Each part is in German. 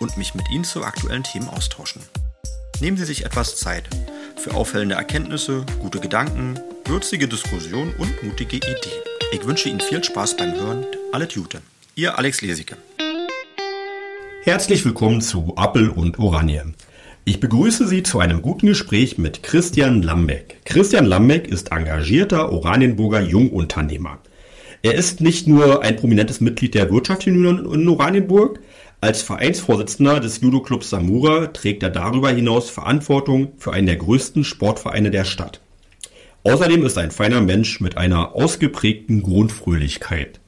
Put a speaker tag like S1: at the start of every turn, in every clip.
S1: und mich mit Ihnen zu aktuellen Themen austauschen. Nehmen Sie sich etwas Zeit für auffällende Erkenntnisse, gute Gedanken, würzige Diskussion und mutige Ideen. Ich wünsche Ihnen viel Spaß beim Hören. Alle Tute. Ihr Alex Lesicke.
S2: Herzlich willkommen zu Appel und Oranje. Ich begrüße Sie zu einem guten Gespräch mit Christian Lambeck. Christian Lambeck ist engagierter Oranienburger Jungunternehmer. Er ist nicht nur ein prominentes Mitglied der Wirtschaftsunion in Oranienburg, als Vereinsvorsitzender des Judo-Clubs Samura trägt er darüber hinaus Verantwortung für einen der größten Sportvereine der Stadt. Außerdem ist er ein feiner Mensch mit einer ausgeprägten Grundfröhlichkeit.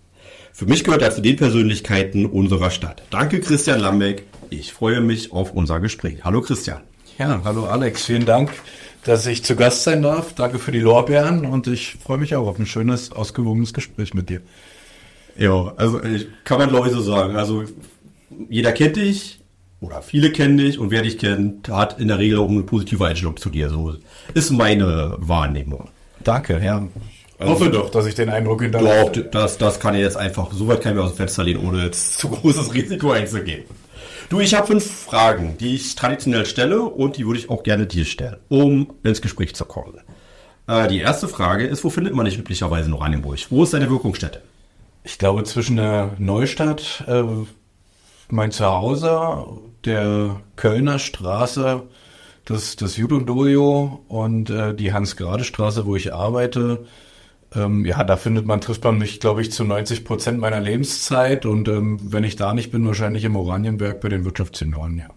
S2: Für mich gehört er zu den Persönlichkeiten unserer Stadt. Danke Christian Lambeck. Ich freue mich auf unser Gespräch. Hallo Christian.
S3: Ja, hallo Alex. Vielen Dank, dass ich zu Gast sein darf. Danke für die Lorbeeren und ich freue mich auch auf ein schönes, ausgewogenes Gespräch mit dir.
S2: Ja, also ich, kann man glaube ich so sagen. Also jeder kennt dich oder viele kennen dich und wer dich kennt, hat in der Regel auch eine positive Einstellung zu dir. So ist meine Wahrnehmung.
S3: Danke, ja.
S2: Also, hoffe doch, dass ich den Eindruck hinterlasse. Doch, das, das kann ich jetzt einfach, so weit kann ich mir aus dem Fenster lehnen, ohne jetzt zu großes Risiko einzugehen. Du, ich habe fünf Fragen, die ich traditionell stelle und die würde ich auch gerne dir stellen, um ins Gespräch zu kommen. Äh, die erste Frage ist, wo findet man dich üblicherweise in Oranienburg? Wo ist deine Wirkungsstätte?
S3: Ich glaube zwischen der Neustadt, äh, mein Zuhause, der Kölner Straße, das, das Judo-Dojo und äh, die Hans-Grade-Straße, wo ich arbeite. Ähm, ja, da findet man, trifft man mich, glaube ich, zu 90 Prozent meiner Lebenszeit. Und ähm, wenn ich da nicht bin, wahrscheinlich im Oranienberg bei den Wirtschaftssenioren, ja.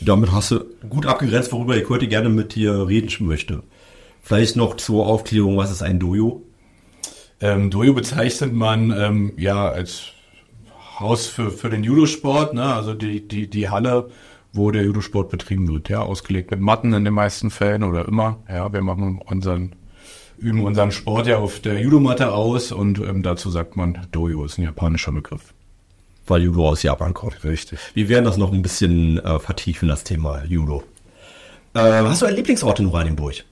S2: Damit hast du gut abgegrenzt, worüber ich heute gerne mit dir reden möchte. Vielleicht noch zur Aufklärung, was ist ein Dojo?
S3: Ähm, Dojo bezeichnet man ähm, ja als Haus für, für den Judosport, ne? also die, die, die Halle, wo der Judosport betrieben wird, ja, ausgelegt mit Matten in den meisten Fällen oder immer. Ja, wir machen unseren, üben unseren Sport ja auf der Judomatte aus und ähm, dazu sagt man Dojo, ist ein japanischer Begriff.
S2: Weil Judo aus Japan kommt. Richtig. Wir werden das noch ein bisschen äh, vertiefen, das Thema Judo. Äh, hast du einen Lieblingsort in Oranienburg?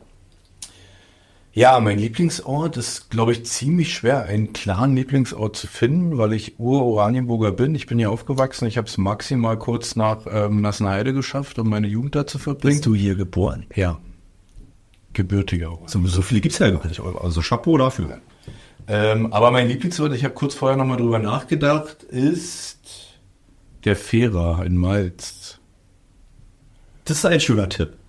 S3: Ja, mein Lieblingsort ist, glaube ich, ziemlich schwer, einen klaren Lieblingsort zu finden, weil ich Ur-Oranienburger bin. Ich bin hier aufgewachsen. Ich habe es maximal kurz nach ähm, Nassenheide geschafft, um meine Jugend da zu verbringen.
S2: Bist du hier geboren?
S3: Ja. Gebürtiger.
S2: So, so viele gibt's ja gar nicht. Also Chapeau dafür.
S3: Ähm, aber mein Lieblingsort, ich habe kurz vorher nochmal drüber nachgedacht, ist der Fehrer in Malz.
S2: Das ist ein schöner Tipp.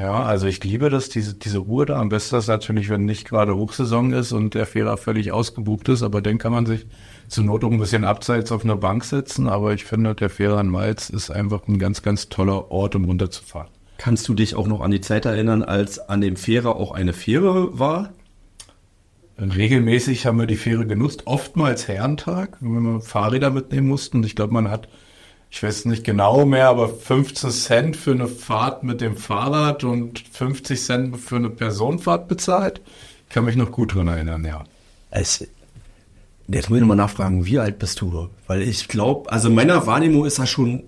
S3: Ja, also ich liebe das, diese, diese Ruhe da. Am besten ist natürlich, wenn nicht gerade Hochsaison ist und der Fehler völlig ausgebucht ist, aber dann kann man sich zur Not auch ein bisschen abseits auf eine Bank setzen. Aber ich finde, der Fehler in Malz ist einfach ein ganz, ganz toller Ort, um runterzufahren.
S2: Kannst du dich auch noch an die Zeit erinnern, als an dem Fähre auch eine Fähre war?
S3: Regelmäßig haben wir die Fähre genutzt, oftmals Herrentag, wenn wir Fahrräder mitnehmen mussten. Ich glaube, man hat ich weiß nicht genau mehr, aber 15 Cent für eine Fahrt mit dem Fahrrad und 50 Cent für eine Personenfahrt bezahlt. Ich kann mich noch gut dran erinnern, ja.
S2: Es, jetzt muss ich nochmal nachfragen, wie alt bist du? Weil ich glaube, also meiner Wahrnehmung ist das schon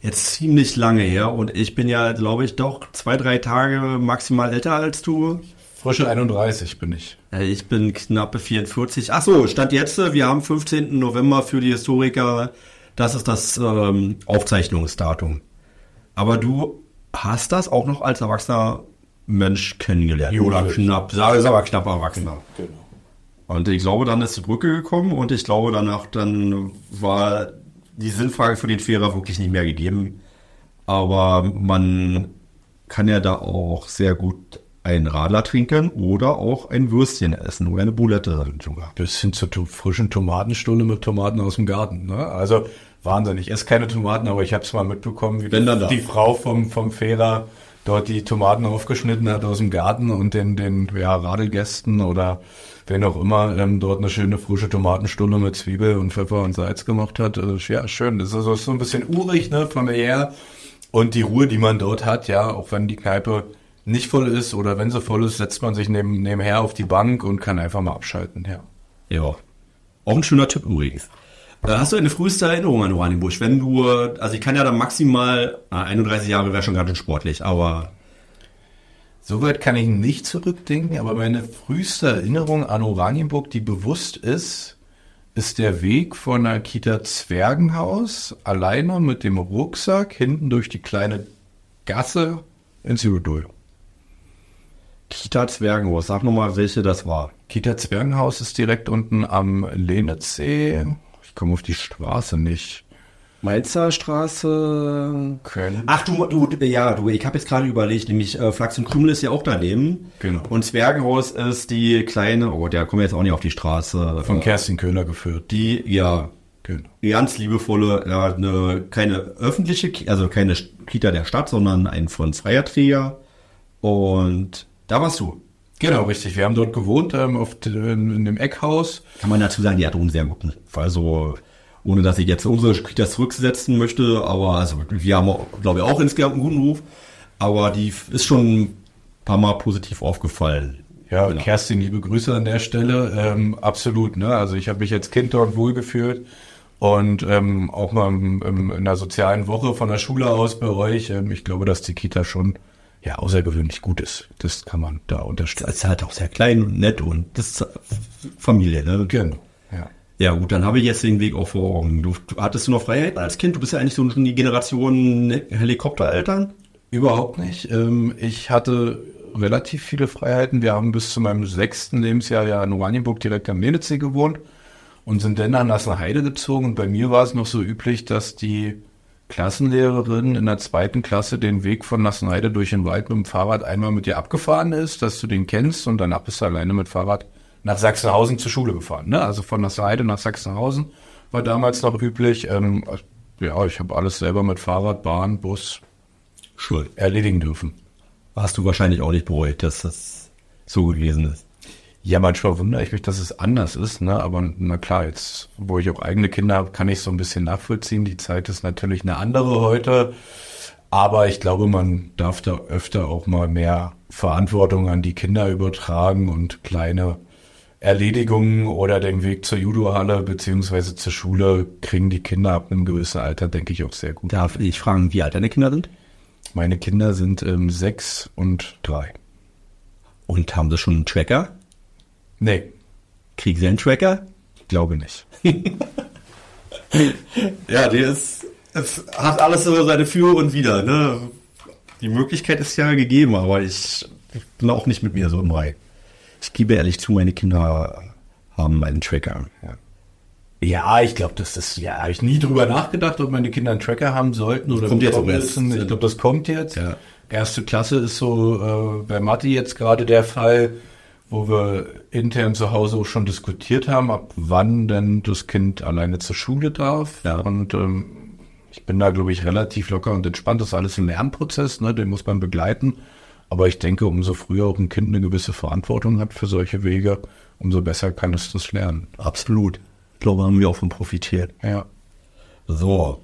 S2: jetzt ziemlich lange her und ich bin ja, glaube ich, doch zwei, drei Tage maximal älter als du.
S3: Frische 31 bin ich.
S2: Ich bin knappe 44. Ach so, Stand jetzt, wir haben 15. November für die Historiker das ist das ähm, Aufzeichnungsdatum. Aber du hast das auch noch als erwachsener Mensch kennengelernt.
S3: Oder knapp, sage es aber knapp erwachsener.
S2: Genau. Und ich glaube, dann ist die Brücke gekommen und ich glaube, danach dann war die Sinnfrage für den Fährer wirklich nicht mehr gegeben. Aber man kann ja da auch sehr gut einen Radler trinken oder auch ein Würstchen essen oder eine Boulette
S3: sogar. Bis hin zur frischen Tomatenstulle mit Tomaten aus dem Garten. Ne? Also Wahnsinn. Ich esse keine Tomaten, aber ich habe es mal mitbekommen, wie die, die, Frau vom, vom Fehler dort die Tomaten aufgeschnitten hat aus dem Garten und den, den ja, Radelgästen oder wen auch immer ähm, dort eine schöne frische Tomatenstulle mit Zwiebel und Pfeffer und Salz gemacht hat. Also, ja, schön. Das ist, also, so ein bisschen urig, ne, familiär. Und die Ruhe, die man dort hat, ja, auch wenn die Kneipe nicht voll ist oder wenn sie voll ist, setzt man sich neben, nebenher auf die Bank und kann einfach mal abschalten, ja.
S2: Ja. Auch ein schöner Tipp übrigens. Äh, Hast du eine früheste Erinnerung an Oranienburg? Wenn du, also ich kann ja dann maximal, ah, 31 Jahre wäre schon ganz schön sportlich, aber
S3: Soweit kann ich nicht zurückdenken, aber meine früheste Erinnerung an Oranienburg, die bewusst ist, ist der Weg von der Kita Zwergenhaus alleine mit dem Rucksack hinten durch die kleine Gasse ins Judodojo.
S2: Kita Zwergenhaus, sag nochmal, welche das war.
S3: Kita Zwergenhaus ist direkt unten am Lenitzsee. Ich komme auf die Straße nicht.
S2: Malzer Straße.
S3: Köln.
S2: Ach du, du, ja, du, ich habe jetzt gerade überlegt, nämlich äh, Flachs und Krümel ist ja auch daneben.
S3: Genau.
S2: Und Zwergenhaus ist die kleine, oh, der kommen wir jetzt auch nicht auf die Straße.
S3: Von Kerstin Köhler geführt.
S2: die, ja,
S3: Genau.
S2: ganz liebevolle, ja, eine, keine öffentliche, also keine Kita der Stadt, sondern ein von freier Träger. Und da warst du.
S3: Genau, richtig. Wir haben dort gewohnt, ähm, auf, d- in dem Eckhaus.
S2: Kann man dazu sagen, die hat einen sehr guten. Also, ohne dass ich jetzt unsere Kitas zurücksetzen möchte, aber also wir haben, glaube ich, auch insgesamt einen guten Ruf. Aber die ist schon ein paar Mal positiv aufgefallen.
S3: Ja,
S2: Genau.
S3: Kerstin, liebe Grüße an der Stelle. Ähm, absolut, ne? Also ich habe mich als Kind dort wohlgefühlt und ähm, auch mal im, im, in der sozialen Woche von der Schule aus bei euch. Ähm, ich glaube, dass die Kita schon ja außergewöhnlich gut ist. Das kann man da unterstellen.
S2: Das ist halt auch sehr klein und nett und das ist Familie, ne?
S3: Genau. Ja.
S2: Ja gut, dann habe ich jetzt den Weg auch vor Augen. Du, hattest du noch Freiheit als Kind? Du bist ja eigentlich so schon die Generation Helikoptereltern.
S3: Überhaupt nicht. Ähm, ich hatte relativ viele Freiheiten. Wir haben bis zu meinem sechsten Lebensjahr ja in Oranienburg direkt am Lenitzsee gewohnt und sind dann nach Nassenheide gezogen. Und bei mir war es noch so üblich, dass die Klassenlehrerin in der zweiten Klasse den Weg von Nassenheide durch den Wald mit dem Fahrrad einmal mit dir abgefahren ist, dass du den kennst und danach bist du alleine mit Fahrrad nach Sachsenhausen zur Schule gefahren. Ne? Also von Nassenheide nach Sachsenhausen war damals noch üblich. Ähm, ja, ich habe alles selber mit Fahrrad, Bahn, Bus
S2: Schuld.
S3: erledigen dürfen.
S2: Hast du wahrscheinlich auch nicht bereut, dass das so gewesen ist.
S3: Ja, manchmal wundere ich mich, dass es anders ist, ne? Aber na klar, jetzt, wo ich auch eigene Kinder habe, kann ich so ein bisschen nachvollziehen. Die Zeit ist natürlich eine andere heute. Aber ich glaube, man darf da öfter auch mal mehr Verantwortung an die Kinder übertragen und kleine Erledigungen oder den Weg zur Judohalle beziehungsweise zur Schule kriegen die Kinder ab einem gewissen Alter, denke ich, auch sehr gut.
S2: Darf ich fragen, wie alt deine Kinder sind?
S3: Meine Kinder sind ähm, sechs und drei.
S2: Und haben sie schon einen Tracker?
S3: Nee,
S2: Kriegen sie einen Tracker?
S3: glaube nicht.
S2: Ja, der ist, es hat alles so seine Für und Wider, ne? Die Möglichkeit ist ja gegeben, aber ich bin auch nicht mit mir so im Reihe. Ich gebe ehrlich zu, meine Kinder haben einen Tracker. Ja.
S3: Ja, ich glaube, das ist, ja, habe ich nie drüber nachgedacht, ob meine Kinder einen Tracker haben sollten oder
S2: Kommt jetzt
S3: müssen. Ich glaube, das kommt jetzt.
S2: Ja.
S3: Erste Klasse ist so äh, bei Matti jetzt gerade der Fall, wo wir intern zu Hause auch schon diskutiert haben, ab wann denn das Kind alleine zur Schule darf.
S2: Ja.
S3: Und ähm, ich bin da, glaube ich, relativ locker und entspannt. Das ist alles ein Lernprozess, ne? den muss man begleiten. Aber ich denke, umso früher auch ein Kind eine gewisse Verantwortung hat für solche Wege, umso besser kann es das lernen.
S2: Absolut. Ich glaube, haben wir auch von profitiert.
S3: Ja.
S2: So.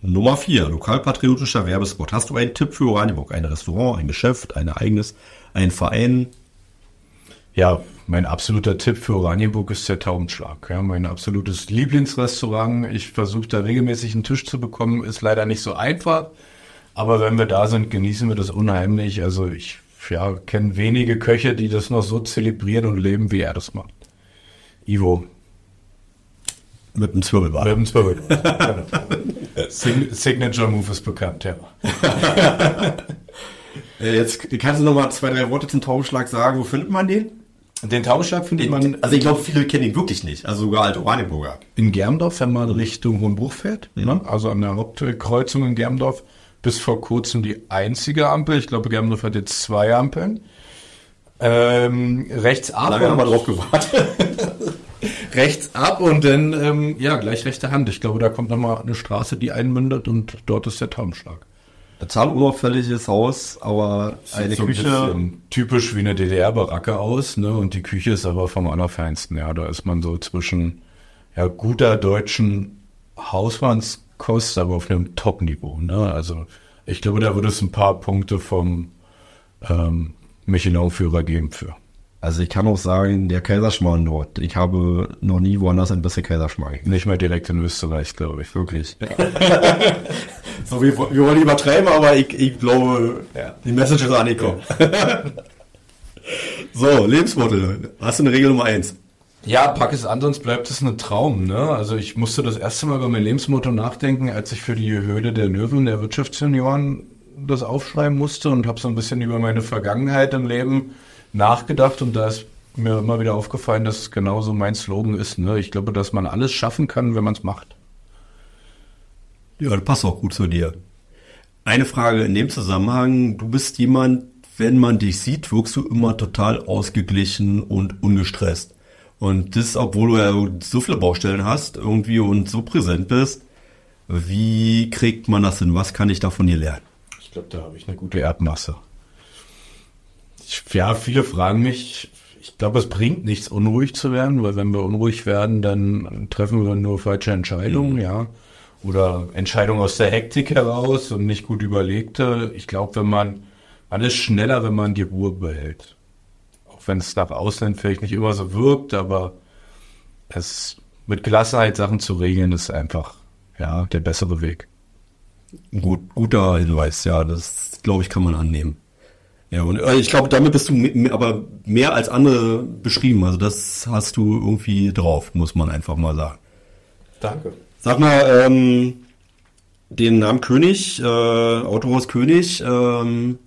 S2: Nummer vier, lokalpatriotischer Werbespot. Hast du einen Tipp für Oranienburg? Ein Restaurant, ein Geschäft, ein Ereignis, ein Verein?
S3: Ja, mein absoluter Tipp für Oranienburg ist der Taubenschlag. Ja, mein absolutes Lieblingsrestaurant. Ich versuche da regelmäßig einen Tisch zu bekommen, ist leider nicht so einfach. Aber wenn wir da sind, genießen wir das unheimlich. Also ich ja, kenne wenige Köche, die das noch so zelebrieren und leben, wie er das macht. Ivo,
S2: Mit einem Zwirbelbart.
S3: mit dem Zwirbel. Genau. Sign Signature Move ist bekannt, ja.
S2: Äh, Jetzt kannst du noch mal zwei, drei Worte zum Taubenschlag sagen. Wo findet man den?
S3: Den Taubenschlag findet man
S2: also ich glaube, viele kennen ihn wirklich nicht. Also sogar alte Oranienburger.
S3: in Germdorf, wenn man Richtung Hohenbruch fährt, ne? also an der Hauptkreuzung in Germdorf, bis vor kurzem die einzige Ampel. Ich glaube, Germdorf hat jetzt zwei Ampeln. Ähm, rechts ab,
S2: Lange haben wir
S3: und,
S2: drauf gewartet.
S3: rechts ab und dann ähm, ja gleich rechte Hand. Ich glaube, da kommt nochmal eine Straße, die einmündet und dort ist der Taubenschlag.
S2: Total unauffälliges Haus, aber eine
S3: so ein
S2: Küche.
S3: bisschen typisch wie eine DDR-Baracke aus, ne? Und die Küche ist aber vom allerfeinsten. Ja, da ist man so zwischen ja guter deutschen Hausmannskost, aber auf einem Top-Niveau. Ne? Also Ich glaube, da würde es ein paar Punkte vom ähm, Michelin-Führer geben für.
S2: Also ich kann auch sagen, der Kaiserschmarrn dort. Ich habe noch nie woanders ein bisschen Kaiserschmarrn.
S3: Nicht mal direkt in Österreich, glaube ich.
S2: Wirklich. so, wir, wir wollen übertreiben, aber ich, ich glaube,
S3: Ja.
S2: die Message ist angekommen. so, Lebensmittel. Hast du eine Regel Nummer eins?
S3: Ja, pack es an, sonst bleibt es ein Traum. Ne? Also ich musste das erste Mal über mein Lebensmotto nachdenken, als ich für die Höhle der Löwen der Wirtschaftsjunioren das aufschreiben musste und habe so ein bisschen über meine Vergangenheit im Leben nachgedacht und da ist mir immer wieder aufgefallen, dass es genauso mein Slogan ist. Ne? Ich glaube, dass man alles schaffen kann, wenn man es macht.
S2: Ja, das passt auch gut zu dir. Eine Frage in dem Zusammenhang. Du bist jemand, wenn man dich sieht, wirkst du immer total ausgeglichen und ungestresst. Und das, obwohl du ja so viele Baustellen hast irgendwie und so präsent bist. Wie kriegt man das hin? Was kann ich da von dir lernen?
S3: Ich glaube, da habe ich eine gute Erdmasse. Ich, ja, viele fragen mich, ich glaube, es bringt nichts, unruhig zu werden, weil wenn wir unruhig werden, dann treffen wir nur falsche Entscheidungen, ja. Oder Entscheidungen aus der Hektik heraus und nicht gut überlegte. Ich glaube, wenn man, man ist schneller, wenn man die Ruhe behält. Auch wenn es nach außen vielleicht nicht immer so wirkt, aber es mit Gelassenheit Sachen zu regeln, ist einfach, ja, der bessere Weg.
S2: Gut, guter Hinweis, ja, das glaube ich kann man annehmen. Ja, und äh, ich glaube, damit bist du aber mehr als andere beschrieben. Also das hast du irgendwie drauf, muss man einfach mal sagen.
S3: Danke.
S2: Sag mal, ähm, den Namen König, äh, Autohaus König, ähm,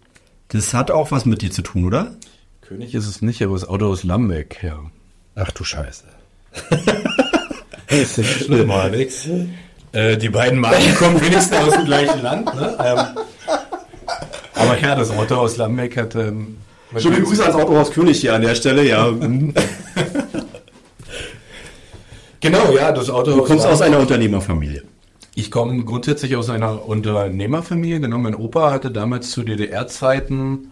S2: das hat auch was mit dir zu tun, oder?
S3: König ist es nicht, aber das Auto aus Lambeck, ja.
S2: Ach du Scheiße.
S3: ist nicht schlimm, Alex. Äh, die beiden Marken kommen wenigstens aus dem gleichen Land, ne? Ähm, aber ja, das Auto aus Lambeck hat... Ähm,
S2: Schöne Grüße ans Autohaus König hier an der Stelle, ja.
S3: Genau, ja, das Auto
S2: Du kommst aus einer Unternehmerfamilie.
S3: Ich komme grundsätzlich aus einer Unternehmerfamilie. Genau, mein Opa hatte damals zu DDR-Zeiten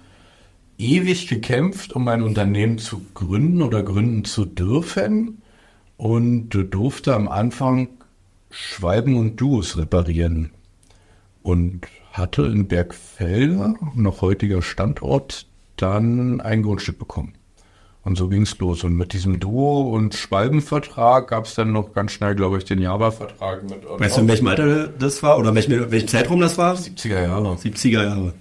S3: ewig gekämpft, um ein Unternehmen zu gründen oder gründen zu dürfen und durfte am Anfang Schwalben und Duos reparieren und hatte in Bergfelder, noch heutiger Standort, dann ein Grundstück bekommen. Und so ging's los. Und mit diesem Duo- und Schwalbenvertrag gab's dann noch ganz schnell, glaube ich, den Java-Vertrag mit
S2: Weißt du, in welchem Alter das war oder welchem, welchem Zeitraum das war?
S3: 70er Jahre.
S2: 70er Jahre.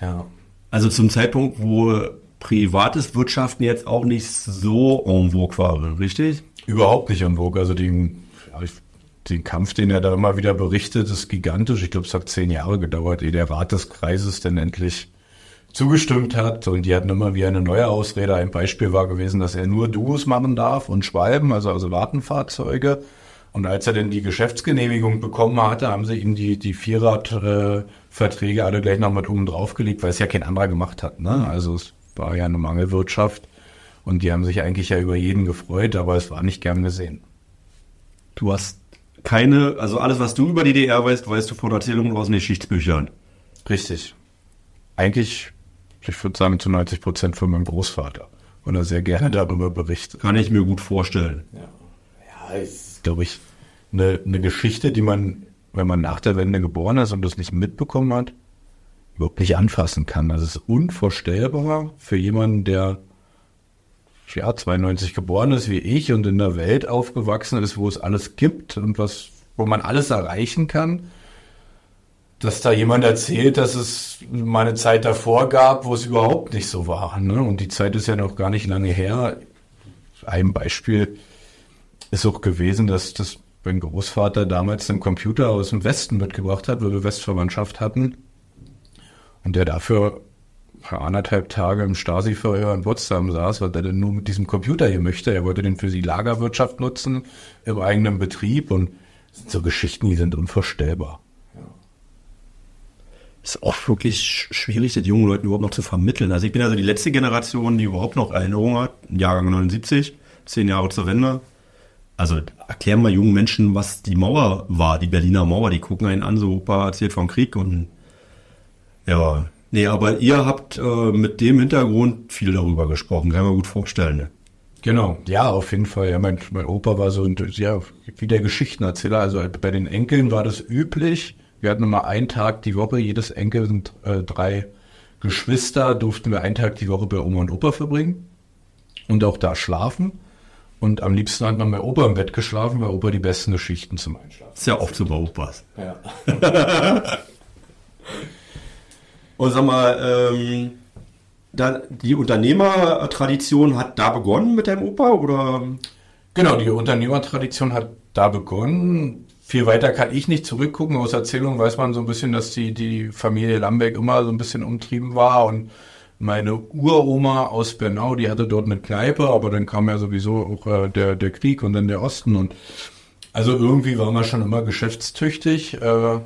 S3: Ja.
S2: Also zum Zeitpunkt, wo privates Wirtschaften jetzt auch nicht so en vogue war, richtig?
S3: Überhaupt nicht en vogue. Also den, ja, ich, den Kampf, den er da immer wieder berichtet, ist gigantisch. Ich glaube, es hat zehn Jahre gedauert, ehe der Rat des Kreises denn endlich zugestimmt hat. Und die hatten immer wieder eine neue Ausrede. Ein Beispiel war gewesen, dass er nur Duos machen darf und Schwalben, also, also Wartenfahrzeuge. Und als er denn die Geschäftsgenehmigung bekommen hatte, haben sie ihm die, die Vierrad-Verträge alle gleich noch mit oben draufgelegt, weil es ja kein anderer gemacht hat. Ne? Also es war ja eine Mangelwirtschaft. Und die haben sich eigentlich ja über jeden gefreut, aber es war nicht gern gesehen.
S2: Du hast keine, also alles, was du über die DDR weißt, weißt du von Erzählungen aus den Geschichtsbüchern.
S3: Richtig. Eigentlich, ich würde sagen, zu 90 Prozent von meinem Großvater. Und er sehr gerne darüber berichtet.
S2: Kann ich mir gut vorstellen.
S3: Ja, ist, glaube ich, eine, eine Geschichte, die man, wenn man nach der Wende geboren ist und das nicht mitbekommen hat, überhaupt nicht anfassen kann. Also es ist unvorstellbar für jemanden, der ja 92 geboren ist wie ich und in der Welt aufgewachsen ist, wo es alles gibt und was, wo man alles erreichen kann, dass da jemand erzählt, dass es mal eine Zeit davor gab, wo es überhaupt nicht so war. Ne? Und die Zeit ist ja noch gar nicht lange her. Ein Beispiel ist auch gewesen, dass das mein Großvater damals einen Computer aus dem Westen mitgebracht hat, weil wir Westverwandtschaft hatten. Und der dafür für anderthalb Tage im Stasi-Verhör in Potsdam saß, weil er denn nur mit diesem Computer hier möchte. Er wollte den für die Lagerwirtschaft nutzen, im eigenen Betrieb. Und so Geschichten, die sind unvorstellbar.
S2: Ist auch wirklich sch- schwierig, das jungen Leuten überhaupt noch zu vermitteln. Also ich bin also die letzte Generation, die überhaupt noch Erinnerungen hat. Jahrgang 79, zehn Jahre zur Wende. Also erklären mal jungen Menschen, was die Mauer war, die Berliner Mauer. Die gucken einen an, so Opa erzählt vom Krieg und ja, nee, aber ihr habt äh, mit dem Hintergrund viel darüber gesprochen, kann mir gut vorstellen. Ne?
S3: Genau, ja, auf jeden Fall. Ja, mein, mein Opa war so ein, ja, wie der Geschichtenerzähler. Also bei den Enkeln war das üblich, Wir hatten immer einen Tag die Woche, jedes Enkel sind äh, drei Geschwister, durften wir einen Tag die Woche bei Oma und Opa verbringen und auch da schlafen. Und am liebsten hat man bei Opa im Bett geschlafen, weil Opa die besten Geschichten zum Einschlafen.
S2: Ist ja oft so bei Opas.
S3: Ja.
S2: Und sag mal, ähm, da, die Unternehmertradition hat da begonnen mit deinem Opa oder?
S3: Genau, die Unternehmertradition hat da begonnen. Viel weiter kann ich nicht zurückgucken. Aus Erzählungen weiß man so ein bisschen, dass die, die Familie Lambeck immer so ein bisschen umtrieben war und meine Uroma aus Bernau, die hatte dort eine Kneipe, aber dann kam ja sowieso auch äh, der, der Krieg und dann der Osten und also irgendwie war man schon immer geschäftstüchtig. Äh,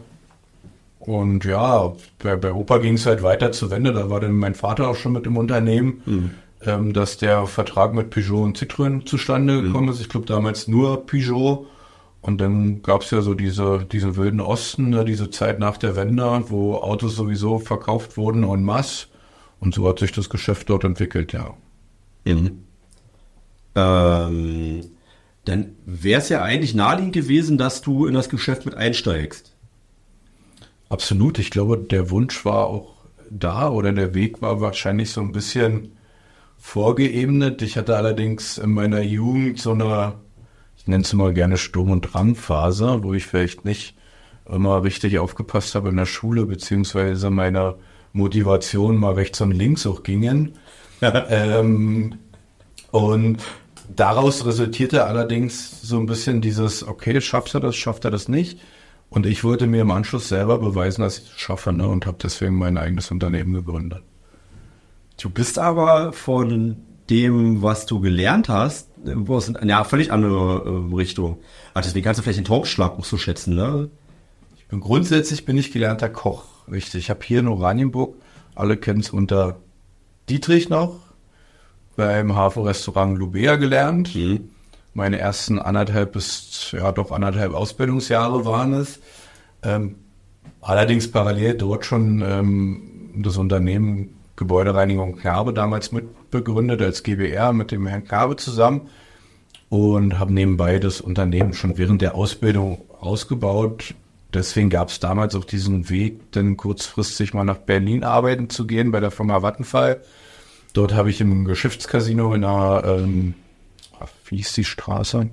S3: und ja, bei, bei Opa ging es halt weiter zur Wende. Da war dann mein Vater auch schon mit im Unternehmen, mhm. ähm, dass der Vertrag mit Peugeot und Citroën zustande gekommen ist. Ich glaube damals nur Peugeot. Und dann gab es ja so diese, diesen wilden Osten, ne, diese Zeit nach der Wende, wo Autos sowieso verkauft wurden en masse. Und so hat sich das Geschäft dort entwickelt, ja.
S2: Mhm. Ähm, dann wäre es ja eigentlich naheliegend gewesen, dass du in das Geschäft mit einsteigst.
S3: Absolut. Ich glaube, der Wunsch war auch da oder der Weg war wahrscheinlich so ein bisschen vorgeebnet. Ich hatte allerdings in meiner Jugend so eine, nenne es mal gerne Sturm- und Drangphase, wo ich vielleicht nicht immer richtig aufgepasst habe in der Schule, beziehungsweise meine Motivation mal rechts und links auch gingen. ähm, und daraus resultierte allerdings so ein bisschen dieses, okay, schafft er das, schafft er das nicht? Und ich wollte mir im Anschluss selber beweisen, dass ich es schaffe ne? und habe deswegen mein eigenes Unternehmen gegründet.
S2: Du bist aber von dem, was du gelernt hast, wo es in ja völlig andere äh, Richtung. Also deswegen kannst du vielleicht den Torfschlag auch so schätzen, ne?
S3: Ich bin grundsätzlich bin ich gelernter Koch, richtig. Ich habe hier in Oranienburg, alle kennen es unter Dietrich noch, beim Hafen-Restaurant Lubea gelernt. Mhm. Meine ersten anderthalb bis, ja doch anderthalb Ausbildungsjahre waren es. Ähm, allerdings parallel dort schon ähm, das Unternehmen Gebäudereinigung Kerbe damals mitbegründet als GBR mit dem Herrn Kerbe zusammen und habe nebenbei das Unternehmen schon während der Ausbildung ausgebaut. Deswegen gab es damals auch diesen Weg, dann kurzfristig mal nach Berlin arbeiten zu gehen bei der Firma Vattenfall. Dort habe ich im Geschäftscasino in einer ähm, wie hieß die Straße?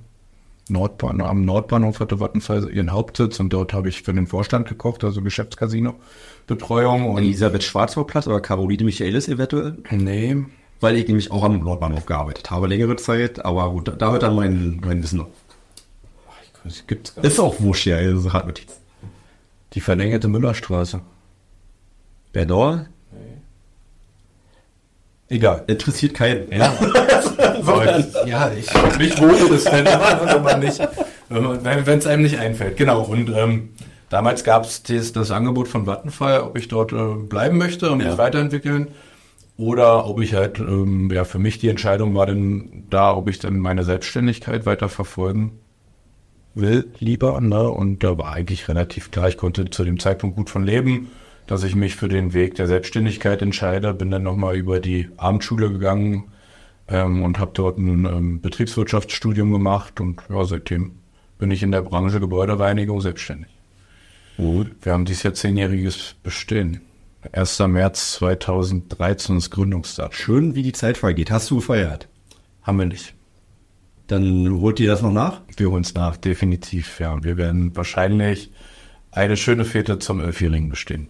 S3: Nordbahn, am Nordbahnhof hatte Vattenfall ihren Hauptsitz und dort habe ich für den Vorstand gekocht, also Geschäftscasino, Betreuung. Und
S2: Elisabeth Schwarzwaldplatz oder Caroline Michaelis eventuell?
S3: Nee.
S2: Weil ich nämlich auch am Nordbahnhof gearbeitet habe, längere Zeit, aber gut, da hört dann mein, mein Wissen noch.
S3: Das gibt's gar
S2: nicht. Ist auch wurscht, ja, das hat Notiz.
S3: Die verlängerte Müllerstraße.
S2: Bernauer?
S3: Egal.
S2: Interessiert keinen.
S3: Ja, ja ich, mich wurde das wenn man nicht, wenn es einem nicht einfällt. Genau. Und ähm, damals gab es das, das, Angebot von Vattenfall, ob ich dort äh, bleiben möchte und ja. mich weiterentwickeln. Oder ob ich halt, ähm, ja, für mich die Entscheidung war dann da, ob ich dann meine Selbstständigkeit weiter verfolgen will, lieber. Ne? Und da war eigentlich relativ klar, ich konnte zu dem Zeitpunkt gut von leben dass ich mich für den Weg der Selbstständigkeit entscheide. Bin dann nochmal über die Abendschule gegangen ähm, und habe dort ein ähm, Betriebswirtschaftsstudium gemacht und ja, seitdem bin ich in der Branche Gebäudereinigung selbstständig. Gut. Wir haben dieses Jahr zehnjähriges Bestehen. 1. März 2013 ist Gründungsstart.
S2: Schön, wie die Zeit vergeht. Hast du gefeiert?
S3: Haben wir nicht.
S2: Dann holt ihr das noch nach?
S3: Wir holen es nach, definitiv, ja. Wir werden wahrscheinlich eine schöne Fete zum Elfjährigen bestehen.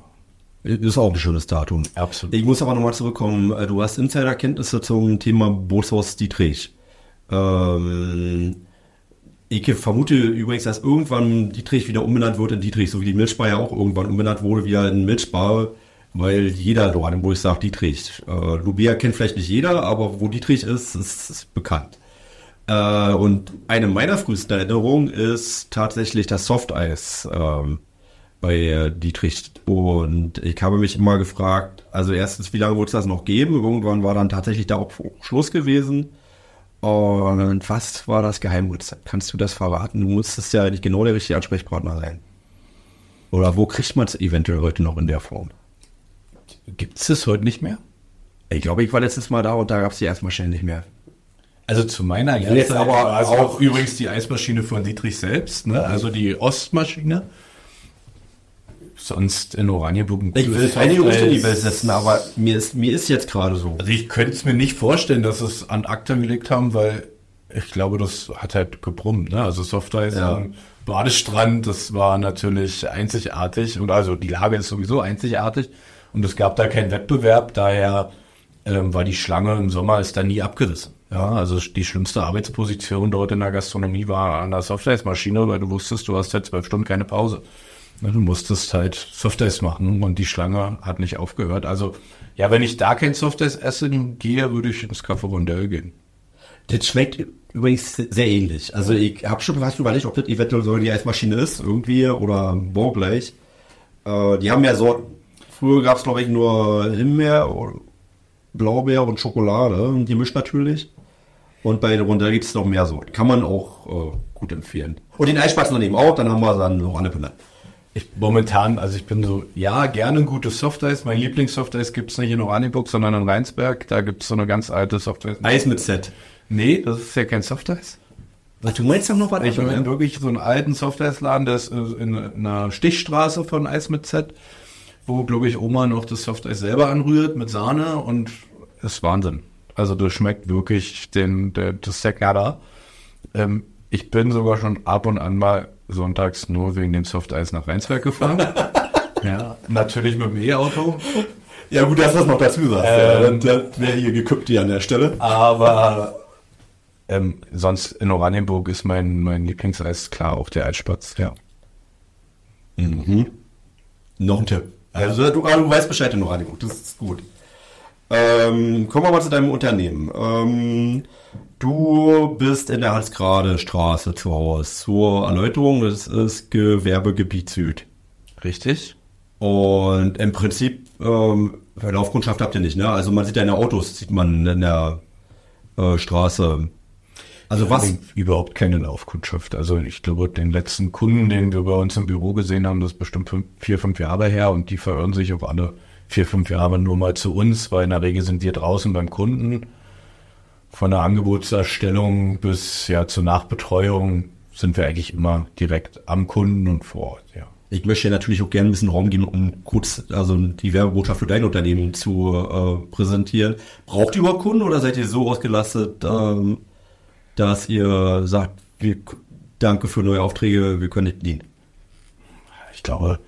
S2: Ist auch ein schönes Datum.
S3: Absolut.
S2: Ich muss aber nochmal zurückkommen. Äh, du hast Insiderkenntnisse zum Thema Bootshaus Dietrich. Ähm, ich vermute übrigens, dass irgendwann Dietrich wieder umbenannt wird in Dietrich, so wie die Milchbar ja auch irgendwann umbenannt wurde, wieder in Milchbar, weil jeder im Bus sagt Dietrich. Äh, Lubia kennt vielleicht nicht jeder, aber wo Dietrich ist, ist, ist bekannt. Äh, und eine meiner frühesten Erinnerungen ist tatsächlich das Softeis. Ähm, bei Dietrich. Und ich habe mich immer gefragt, also erstens, wie lange wird es das noch geben? Irgendwann war dann tatsächlich da auch Schluss gewesen. Und fast war das Geheimrezept. Kannst du das verraten? Du musstest ja nicht genau der richtige Ansprechpartner sein. Oder wo kriegt man es eventuell heute noch in der Form?
S3: Gibt es das heute nicht mehr?
S2: Ich glaube, ich war letztes Mal da und da gab es die Eismaschine nicht mehr.
S3: Also zu meiner
S2: Jetzt aber
S3: also auch übrigens die Eismaschine von Dietrich selbst, ne? also die Ostmaschine sonst in Oranienburg ein
S2: Ich will keine Gerüchte in die Welt setzen, aber mir ist, mir ist jetzt gerade so.
S3: Also ich könnte es mir nicht vorstellen, dass es an Akta gelegt haben, weil ich glaube, das hat halt gebrummt. Ne? Also Softeis
S2: Ja.
S3: am Badestrand, das war natürlich einzigartig und also die Lage ist sowieso einzigartig und es gab da keinen Wettbewerb, daher ähm, war die Schlange im Sommer ist da nie abgerissen. Ja, also die schlimmste Arbeitsposition dort in der Gastronomie war an der Softeis-Maschine, weil du wusstest, du hast halt zwölf Stunden keine Pause. Du musstest halt Softeis machen und die Schlange hat nicht aufgehört. Also ja, wenn ich da kein Softeis essen gehe, würde ich ins Café Rondell gehen.
S2: Das schmeckt übrigens sehr ähnlich. Also ich habe schon fast überlegt, ob das eventuell so die Eismaschine ist, irgendwie, oder baugleich. Äh, die haben ja so, früher gab es glaube ich nur Himbeer, Blaubeer und Schokolade, und die mischt natürlich. Und bei der Rondell gibt es noch mehr so. Kann man auch äh, gut empfehlen. Und den Eisspatz nehmen auch, dann haben wir dann noch eine Pille.
S3: Ich momentan, also ich bin so, ja, gerne ein gutes Softeis. Mein Lieblings-Softeis gibt's nicht in Oranienburg, sondern in Rheinsberg. Da gibt's so eine ganz alte Softeis.
S2: Eis mit Z.
S3: Nee, das ist ja kein Softeis.
S2: Was, du meinst doch noch was
S3: Ich meine wirklich so einen alten Softwareladen, der ist äh, in einer Stichstraße von Eis mit Z, wo, glaube ich, Oma noch das Softeis selber anrührt mit Sahne und ist Wahnsinn. Also das schmeckt wirklich den, der, das Seknada. Ähm, ich bin sogar schon ab und an mal sonntags nur wegen dem Softeis nach Rheinsberg gefahren. ja, natürlich mit dem E-Auto.
S2: Ja gut, dass du das noch dazu sagst. ja,
S3: Ähm,
S2: dann dann wäre hier geküppt hier an der Stelle.
S3: Aber ähm, sonst in Oranienburg ist mein, mein Lieblingseis klar auch der Eisspatz, ja.
S2: Noch ein Tipp. Also du, du weißt Bescheid in Oranienburg, das ist gut. Ähm, kommen wir mal zu deinem Unternehmen. Ähm, du bist in der Halsgrade Straße zu Hause. Zur Erläuterung, das ist Gewerbegebiet Süd.
S3: Richtig?
S2: Und im Prinzip, ähm, Laufkundschaft habt ihr nicht, ne? Also man sieht deine Autos, sieht man in der äh, Straße. Also was?
S3: Überhaupt keine Laufkundschaft. Also ich glaube, den letzten Kunden, den wir bei uns im Büro gesehen haben, das ist bestimmt fünf, vier, fünf Jahre her und die verirren sich auch alle vier, fünf Jahre nur mal zu uns, weil in der Regel sind wir draußen beim Kunden. Von der Angebotserstellung bis ja zur Nachbetreuung sind wir eigentlich immer direkt am Kunden und vor Ort, ja.
S2: Ich möchte ja natürlich auch gerne ein bisschen Raum geben, um kurz also die Werbebotschaft für dein Unternehmen zu äh, präsentieren. Braucht ihr überhaupt Kunden oder seid ihr so ausgelastet, ähm, dass ihr sagt, wir, danke für neue Aufträge, wir können nicht dienen?
S3: Ich glaube,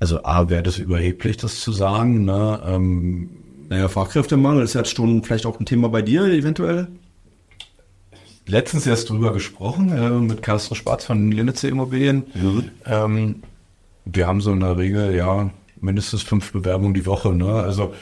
S3: also A wäre das überheblich, das zu sagen, ne? Ähm,
S2: Naja, Fachkräftemangel ist jetzt schon vielleicht auch ein Thema bei dir eventuell.
S3: letztens erst drüber gesprochen äh, mit Carsten Schwarz von Linitze Immobilien. Ähm, wir haben so in der Regel ja mindestens fünf Bewerbungen die Woche. Ne? Also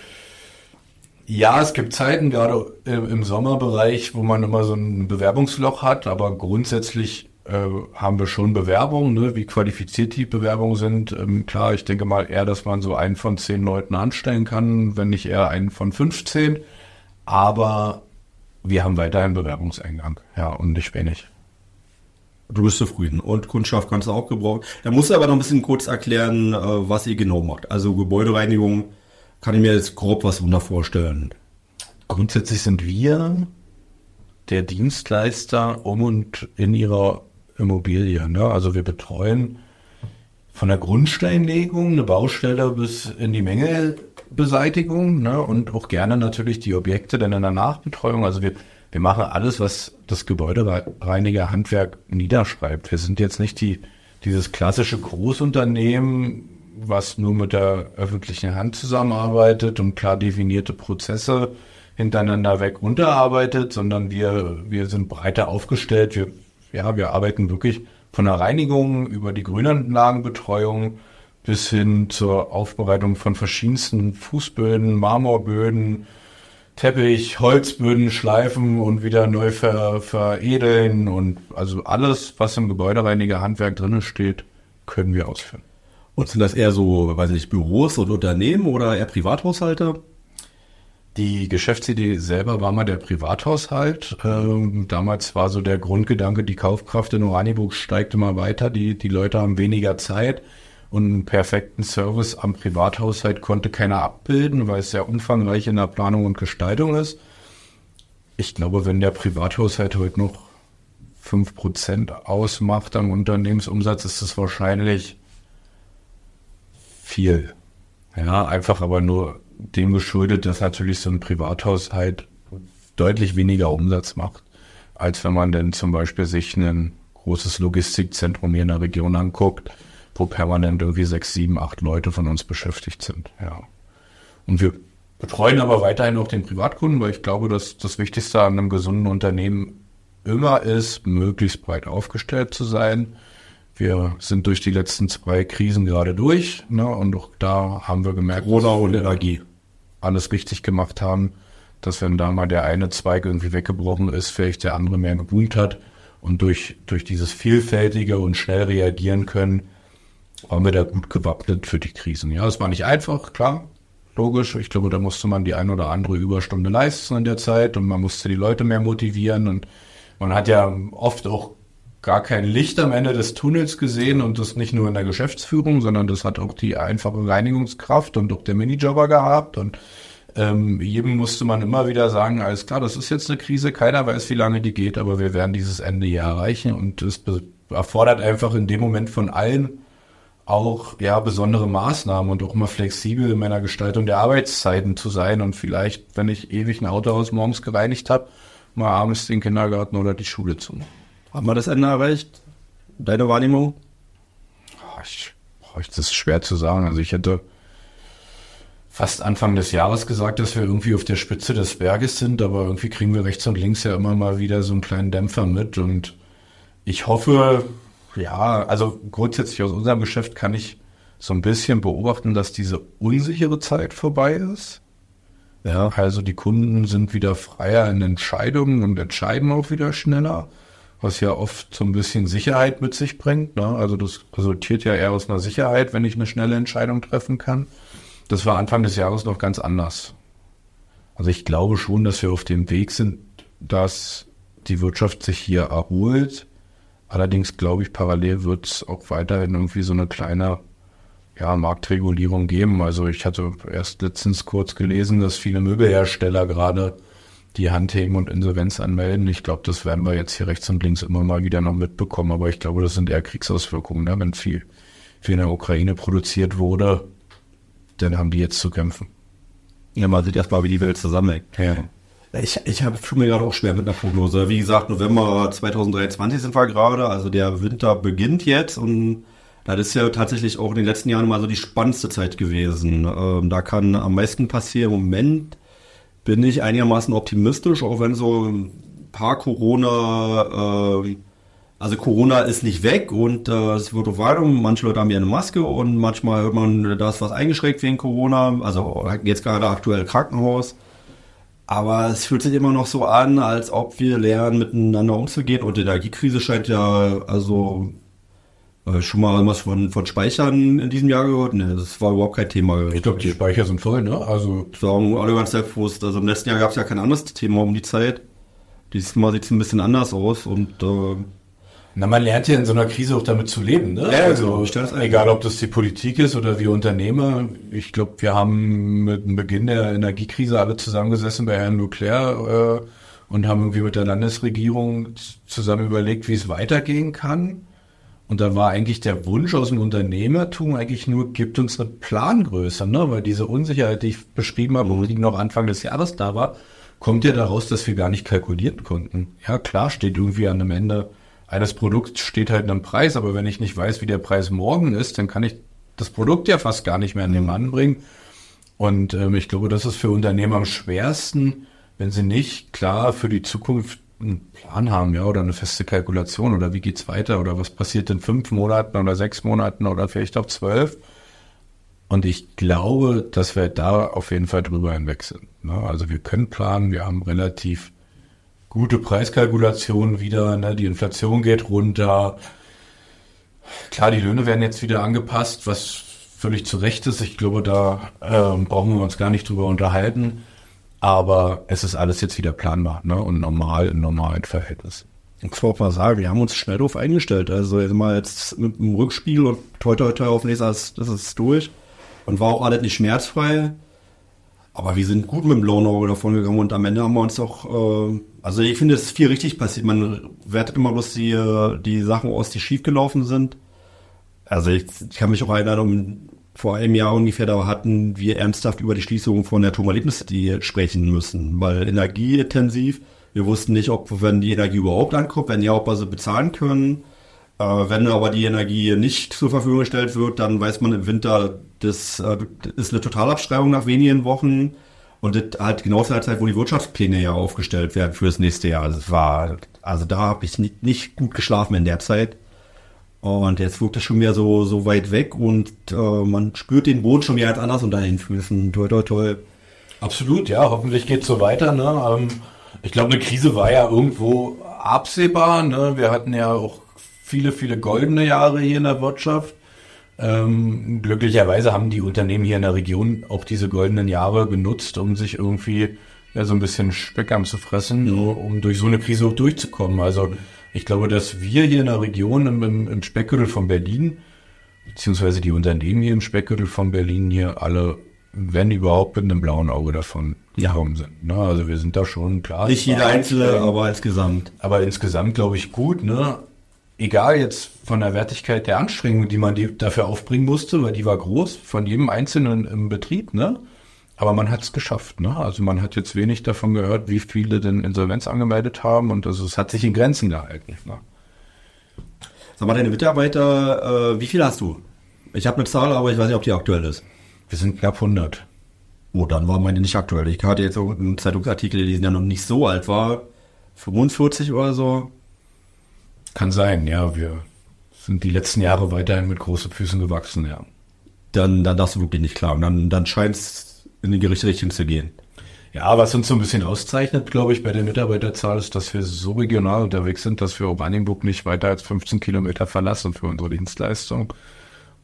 S3: ja, es gibt Zeiten, gerade im, Sommerbereich, wo man immer so ein Bewerbungsloch hat, aber grundsätzlich äh, haben wir schon Bewerbungen, ne? wie qualifiziert die Bewerbungen sind. Ähm, klar, ich denke mal eher, dass man so einen von zehn Leuten anstellen kann, wenn nicht eher einen von 15. Aber wir haben weiterhin Bewerbungseingang, ja, und nicht wenig.
S2: Du bist zufrieden und Kundschaft kannst du auch gebrauchen. Da musst du aber noch ein bisschen kurz erklären, äh, was ihr genau macht. Also Gebäudereinigung kann ich mir jetzt grob was drunter vorstellen.
S3: Grundsätzlich sind wir der Dienstleister um und in ihrer Immobilie. Ne? Also wir betreuen von der Grundsteinlegung eine Baustelle bis in die Mängelbeseitigung ne? und auch gerne natürlich die Objekte dann in der Nachbetreuung. Also wir, wir machen alles, was das Gebäudereiniger Handwerk niederschreibt. Wir sind jetzt nicht die, dieses klassische Großunternehmen, was nur mit der öffentlichen Hand zusammenarbeitet und klar definierte Prozesse hintereinander weg runterarbeitet, sondern wir, wir sind breiter aufgestellt. Wir, ja, wir arbeiten wirklich von der Reinigung über die Grünanlagenbetreuung bis hin zur Aufbereitung von verschiedensten Fußböden, Marmorböden, Teppich, Holzböden schleifen und wieder neu ver, veredeln und also alles, was im Gebäudereiniger-Handwerk drin steht, können wir ausführen.
S2: Und sind das eher so, weiß ich nicht, Büros und Unternehmen oder eher Privathaushalte?
S3: Die Geschäftsidee selber war mal der Privathaushalt. Ähm, damals war so der Grundgedanke, die Kaufkraft in Oranienburg steigt immer weiter, die, die Leute haben weniger Zeit und einen perfekten Service am Privathaushalt konnte keiner abbilden, weil es sehr umfangreich in der Planung und Gestaltung ist. Ich glaube, wenn der Privathaushalt heute noch fünf Prozent ausmacht am Unternehmensumsatz, ist es wahrscheinlich viel. Ja, einfach aber nur dem geschuldet, dass natürlich so ein Privathaushalt deutlich weniger Umsatz macht, als wenn man denn zum Beispiel sich ein großes Logistikzentrum hier in der Region anguckt, wo permanent irgendwie sechs, sieben, acht Leute von uns beschäftigt sind. Ja. Und wir betreuen aber weiterhin auch den Privatkunden, weil ich glaube, dass das Wichtigste an einem gesunden Unternehmen immer ist, möglichst breit aufgestellt zu sein. Wir sind durch die letzten zwei Krisen gerade durch, ne, und auch da haben wir gemerkt,
S2: Corona und Energie.
S3: alles richtig gemacht haben, dass wenn da mal der eine Zweig irgendwie weggebrochen ist, vielleicht der andere mehr geboomt hat und durch, durch dieses vielfältige und schnell reagieren können, waren wir da gut gewappnet für die Krisen. Ja, es war nicht einfach, klar, logisch. Ich glaube, da musste man die ein oder andere Überstunde leisten in der Zeit und man musste die Leute mehr motivieren und man hat ja oft auch gar kein Licht am Ende des Tunnels gesehen und das nicht nur in der Geschäftsführung, sondern das hat auch die einfache Reinigungskraft und auch der Minijobber gehabt und ähm, jedem musste man immer wieder sagen, alles klar, das ist jetzt eine Krise, keiner weiß, wie lange die geht, aber wir werden dieses Ende hier erreichen und es erfordert einfach in dem Moment von allen auch ja besondere Maßnahmen und auch immer flexibel in meiner Gestaltung der Arbeitszeiten zu sein und vielleicht, wenn ich ewig ein Autohaus morgens gereinigt habe, mal abends den Kindergarten oder die Schule zu machen.
S2: Haben wir das Ende erreicht? Deine Wahrnehmung?
S3: Ah, Ich, boah, das ist schwer zu sagen. Also ich hätte fast Anfang des Jahres gesagt, dass wir irgendwie auf der Spitze des Berges sind, aber irgendwie kriegen wir rechts und links ja immer mal wieder so einen kleinen Dämpfer mit und ich hoffe, ja, also grundsätzlich aus unserem Geschäft kann ich so ein bisschen beobachten, dass diese unsichere Zeit vorbei ist. Ja, also die Kunden sind wieder freier in Entscheidungen und entscheiden auch wieder schneller, was ja oft so ein bisschen Sicherheit mit sich bringt. Ne? Also das resultiert ja eher aus einer Sicherheit, wenn ich eine schnelle Entscheidung treffen kann. Das war Anfang des Jahres noch ganz anders. Also ich glaube schon, dass wir auf dem Weg sind, dass die Wirtschaft sich hier erholt. Allerdings glaube ich, parallel wird es auch weiterhin irgendwie so eine kleine ja, Marktregulierung geben. Also ich hatte erst letztens kurz gelesen, dass viele Möbelhersteller gerade die Hand heben und Insolvenz anmelden. Ich glaube, das werden wir jetzt hier rechts und links immer mal wieder noch mitbekommen. Aber ich glaube, das sind eher Kriegsauswirkungen. Ne? Wenn viel, viel in der Ukraine produziert wurde, dann haben die jetzt zu kämpfen.
S2: Ja, man sieht erstmal, wie die Welt zusammenhängt.
S3: Ja.
S2: Ich, ich habe schon mir gerade auch schwer mit einer Prognose. Wie gesagt, November 2023 sind wir gerade, also der Winter beginnt jetzt und das ist ja tatsächlich auch in den letzten Jahren mal so die spannendste Zeit gewesen. Ähm, da kann am meisten passieren. Im Moment bin ich einigermaßen optimistisch, auch wenn so ein paar Corona, äh, also Corona ist nicht weg und äh, es wird auch weiter. Manche Leute haben ja eine Maske und manchmal hört man, da ist was eingeschränkt wegen Corona. Also jetzt gerade aktuell Krankenhaus. Aber es fühlt sich immer noch so an, als ob wir lernen, miteinander umzugehen. Und die Energiekrise scheint ja, also schon mal was von, von Speichern in diesem Jahr gehört. Ne, das war überhaupt kein Thema.
S3: Ich glaube, die Speicher sind voll, ne? Also
S2: sagen alle ganz selbstbewusst. Also im letzten Jahr gab es ja kein anderes Thema um die Zeit. Diesmal sieht es ein bisschen anders aus und äh,
S3: Na, man lernt ja in so einer Krise auch damit zu leben, ne?
S2: Ja,
S3: also,
S2: genau.
S3: Egal, ob das die Politik ist oder wir Unternehmer. Ich glaube, wir haben mit dem Beginn der Energiekrise alle zusammengesessen bei Herrn Leclerc äh, und haben irgendwie mit der Landesregierung zusammen überlegt, wie es weitergehen kann. Und da war eigentlich der Wunsch aus dem Unternehmertum eigentlich nur, gibt uns eine Plangröße, ne? Weil diese Unsicherheit, die ich beschrieben habe, die noch Anfang des Jahres da war, kommt ja daraus, dass wir gar nicht kalkulieren konnten. Ja, klar steht irgendwie an einem Ende eines Produkts steht halt ein Preis, aber wenn ich nicht weiß, wie der Preis morgen ist, dann kann ich das Produkt ja fast gar nicht mehr an den Mann bringen. Und ähm, ich glaube, das ist für Unternehmer am schwersten, wenn sie nicht klar für die Zukunft einen Plan haben, ja, oder eine feste Kalkulation oder wie geht's weiter oder was passiert in fünf Monaten oder sechs Monaten oder vielleicht auch zwölf. Und ich glaube, dass wir da auf jeden Fall drüber hinweg sind. Ne? Also wir können planen, wir haben relativ gute Preiskalkulationen wieder, ne? die Inflation geht runter. Klar, die Löhne werden jetzt wieder angepasst, was völlig zu Recht ist. Ich glaube, da ähm, brauchen wir uns gar nicht drüber unterhalten. Aber es ist alles jetzt wieder planbar ne? und normal in normalen Verhältnissen.
S2: Ich wollte mal sagen, wir haben uns schnell darauf eingestellt. Also jetzt mal jetzt mit dem Rückspiel und toi toi toi hoffentlich ist das ist durch. Und war auch alles nicht schmerzfrei. Aber wir sind gut mit dem blauen Auge davon gegangen und am Ende haben wir uns auch, äh, also ich finde, es ist viel richtig passiert. Man wertet immer bloß die, äh, die Sachen aus, die schiefgelaufen sind. Also ich, ich kann mich auch erinnern, um vor einem Jahr ungefähr, da hatten wir ernsthaft über die Schließung von der Turmalebnis.de sprechen müssen, weil energieintensiv, wir wussten nicht, ob wenn die Energie überhaupt ankommt, wenn ja, ob wir sie bezahlen können. Äh, wenn aber die Energie nicht zur Verfügung gestellt wird, dann weiß man im Winter, das, äh, das ist eine Totalabschreibung nach wenigen Wochen. Und das halt genau zu der Zeit, wo die Wirtschaftspläne ja aufgestellt werden für das nächste Jahr. Es war, also da habe ich nicht, nicht gut geschlafen in der Zeit. Und jetzt wirkt das schon wieder so, so weit weg und äh, man spürt den Boden schon wieder ganz anders unter den Füßen. Toll, toll, toll.
S3: Absolut, ja. Hoffentlich geht's so weiter. Ne? Ähm, ich glaube, eine Krise war ja irgendwo absehbar. Ne? Wir hatten ja auch viele, viele goldene Jahre hier in der Wirtschaft. Ähm, glücklicherweise haben die Unternehmen hier in der Region auch diese goldenen Jahre genutzt, um sich irgendwie ja, so ein bisschen Speck am zu fressen, mhm. um durch so eine Krise auch durchzukommen. Also ich glaube, dass wir hier in der Region im, im, im Speckgürtel von Berlin, beziehungsweise die Unternehmen hier im Speckgürtel von Berlin hier alle, wenn überhaupt, mit einem blauen Auge davon ja. gekommen sind. Ne? Also wir sind da schon klar.
S2: Nicht jeder Einzelne, aber insgesamt.
S3: Aber insgesamt glaube ich gut, ne? Egal jetzt von der Wertigkeit der Anstrengung, die man die dafür aufbringen musste, weil die war groß, von jedem Einzelnen im Betrieb, ne? Aber man hat es geschafft. Ne? Also man hat jetzt wenig davon gehört, wie viele denn Insolvenz angemeldet haben und also es hat sich in Grenzen gehalten. Ne?
S2: Sag mal, deine Mitarbeiter, äh, wie viele hast du? Ich habe eine Zahl, aber ich weiß nicht, ob die aktuell ist.
S3: Wir sind knapp 100.
S2: Oh, dann war meine nicht aktuell. Ich hatte jetzt so einen Zeitungsartikel, die ja noch nicht so alt war. 45 oder so.
S3: Kann sein, ja. Wir sind die letzten Jahre weiterhin mit großen Füßen gewachsen, ja.
S2: Dann, dann darfst du wirklich nicht klar. Und dann, dann scheint es in die richtige Richtung zu gehen.
S3: Ja, was uns so ein bisschen auszeichnet, glaube ich, bei der Mitarbeiterzahl ist, dass wir so regional unterwegs sind, dass wir Oranienburg nicht weiter als 15 Kilometer verlassen für unsere Dienstleistung.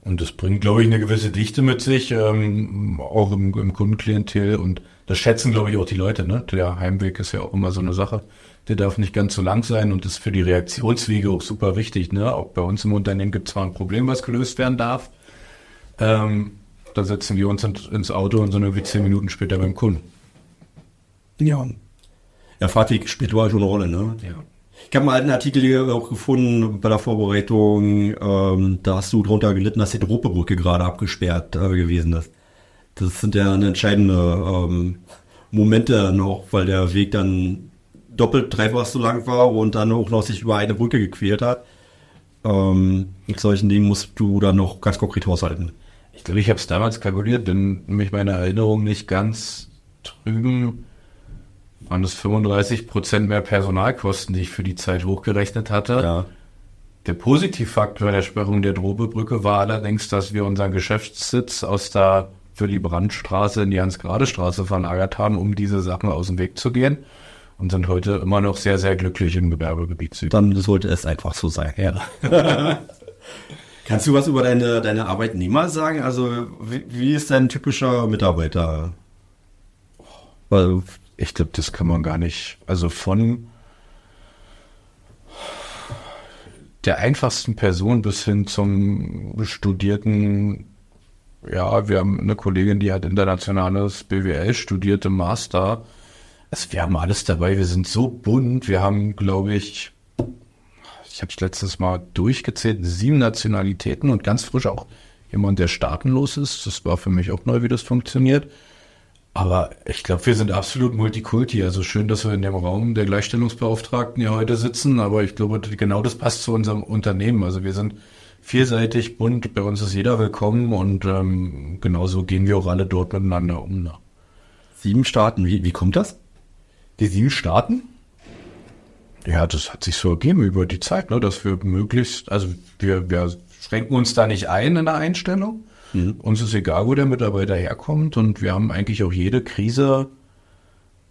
S3: Und das bringt, glaube ich, eine gewisse Dichte mit sich, ähm, auch im, im Kundenklientel. Und das schätzen, glaube ich, auch die Leute. Ne? Der Heimweg ist ja auch immer so eine Sache. Der darf nicht ganz so lang sein und ist für die Reaktionswege auch super wichtig. Ne? Auch bei uns im Unternehmen gibt es zwar ein Problem, was gelöst werden darf. Ähm, da setzen wir uns ins Auto und sind irgendwie zehn Minuten später beim Kunden.
S2: Ja. Ja, Fahrtweg spielt überall schon eine Rolle, ne? Ja. Ich habe einen alten Artikel hier auch gefunden bei der Vorbereitung, ähm, da hast du drunter gelitten, dass die Dropebrücke gerade abgesperrt äh, gewesen ist. Das sind ja eine entscheidende ähm, Momente noch, weil der Weg dann doppelt, dreifach so lang war und dann auch noch sich über eine Brücke gequält hat. Ähm, mit solchen Dingen musst du dann noch ganz konkret haushalten.
S3: Ich glaube, ich habe es damals kalkuliert, denn mich meine Erinnerung nicht ganz trügen, waren es 35 Prozent mehr Personalkosten, die ich für die Zeit hochgerechnet hatte. Ja. Der Positivfaktor der Sperrung der Drobebrücke war allerdings, dass wir unseren Geschäftssitz aus der für die Brandstraße in die Hans-Grade-Straße verlagert haben, um diese Sachen aus dem Weg zu gehen. Und sind heute immer noch sehr, sehr glücklich im Gewerbegebiet.
S2: Dann sollte es einfach so sein. Ja. Kannst du was über deine, deine Arbeitnehmer sagen? Also, wie, wie ist dein typischer Mitarbeiter?
S3: Ich glaube, das kann man gar nicht. Also von der einfachsten Person bis hin zum studierten, ja, wir haben eine Kollegin, die hat internationales BWL studierte Master. Also wir haben alles dabei, wir sind so bunt, wir haben, glaube ich, ich habe es letztes Mal durchgezählt, sieben Nationalitäten und ganz frisch auch jemand, der staatenlos ist. Das war für mich auch neu, wie das funktioniert. Aber ich glaube, wir sind absolut Multikulti. Also schön, dass wir in dem Raum der Gleichstellungsbeauftragten hier heute sitzen. Aber ich glaube, genau das passt zu unserem Unternehmen. Also wir sind vielseitig, bunt. Bei uns ist jeder willkommen und ähm, genauso gehen wir auch alle dort miteinander um. Ne?
S2: Sieben Staaten, wie, wie kommt das?
S3: Die sieben Staaten? Ja, das hat sich so ergeben über die Zeit, ne, dass wir möglichst, also wir, wir schränken uns da nicht ein in der Einstellung. Mhm. Uns ist egal, wo der Mitarbeiter herkommt und wir haben eigentlich auch jede Krise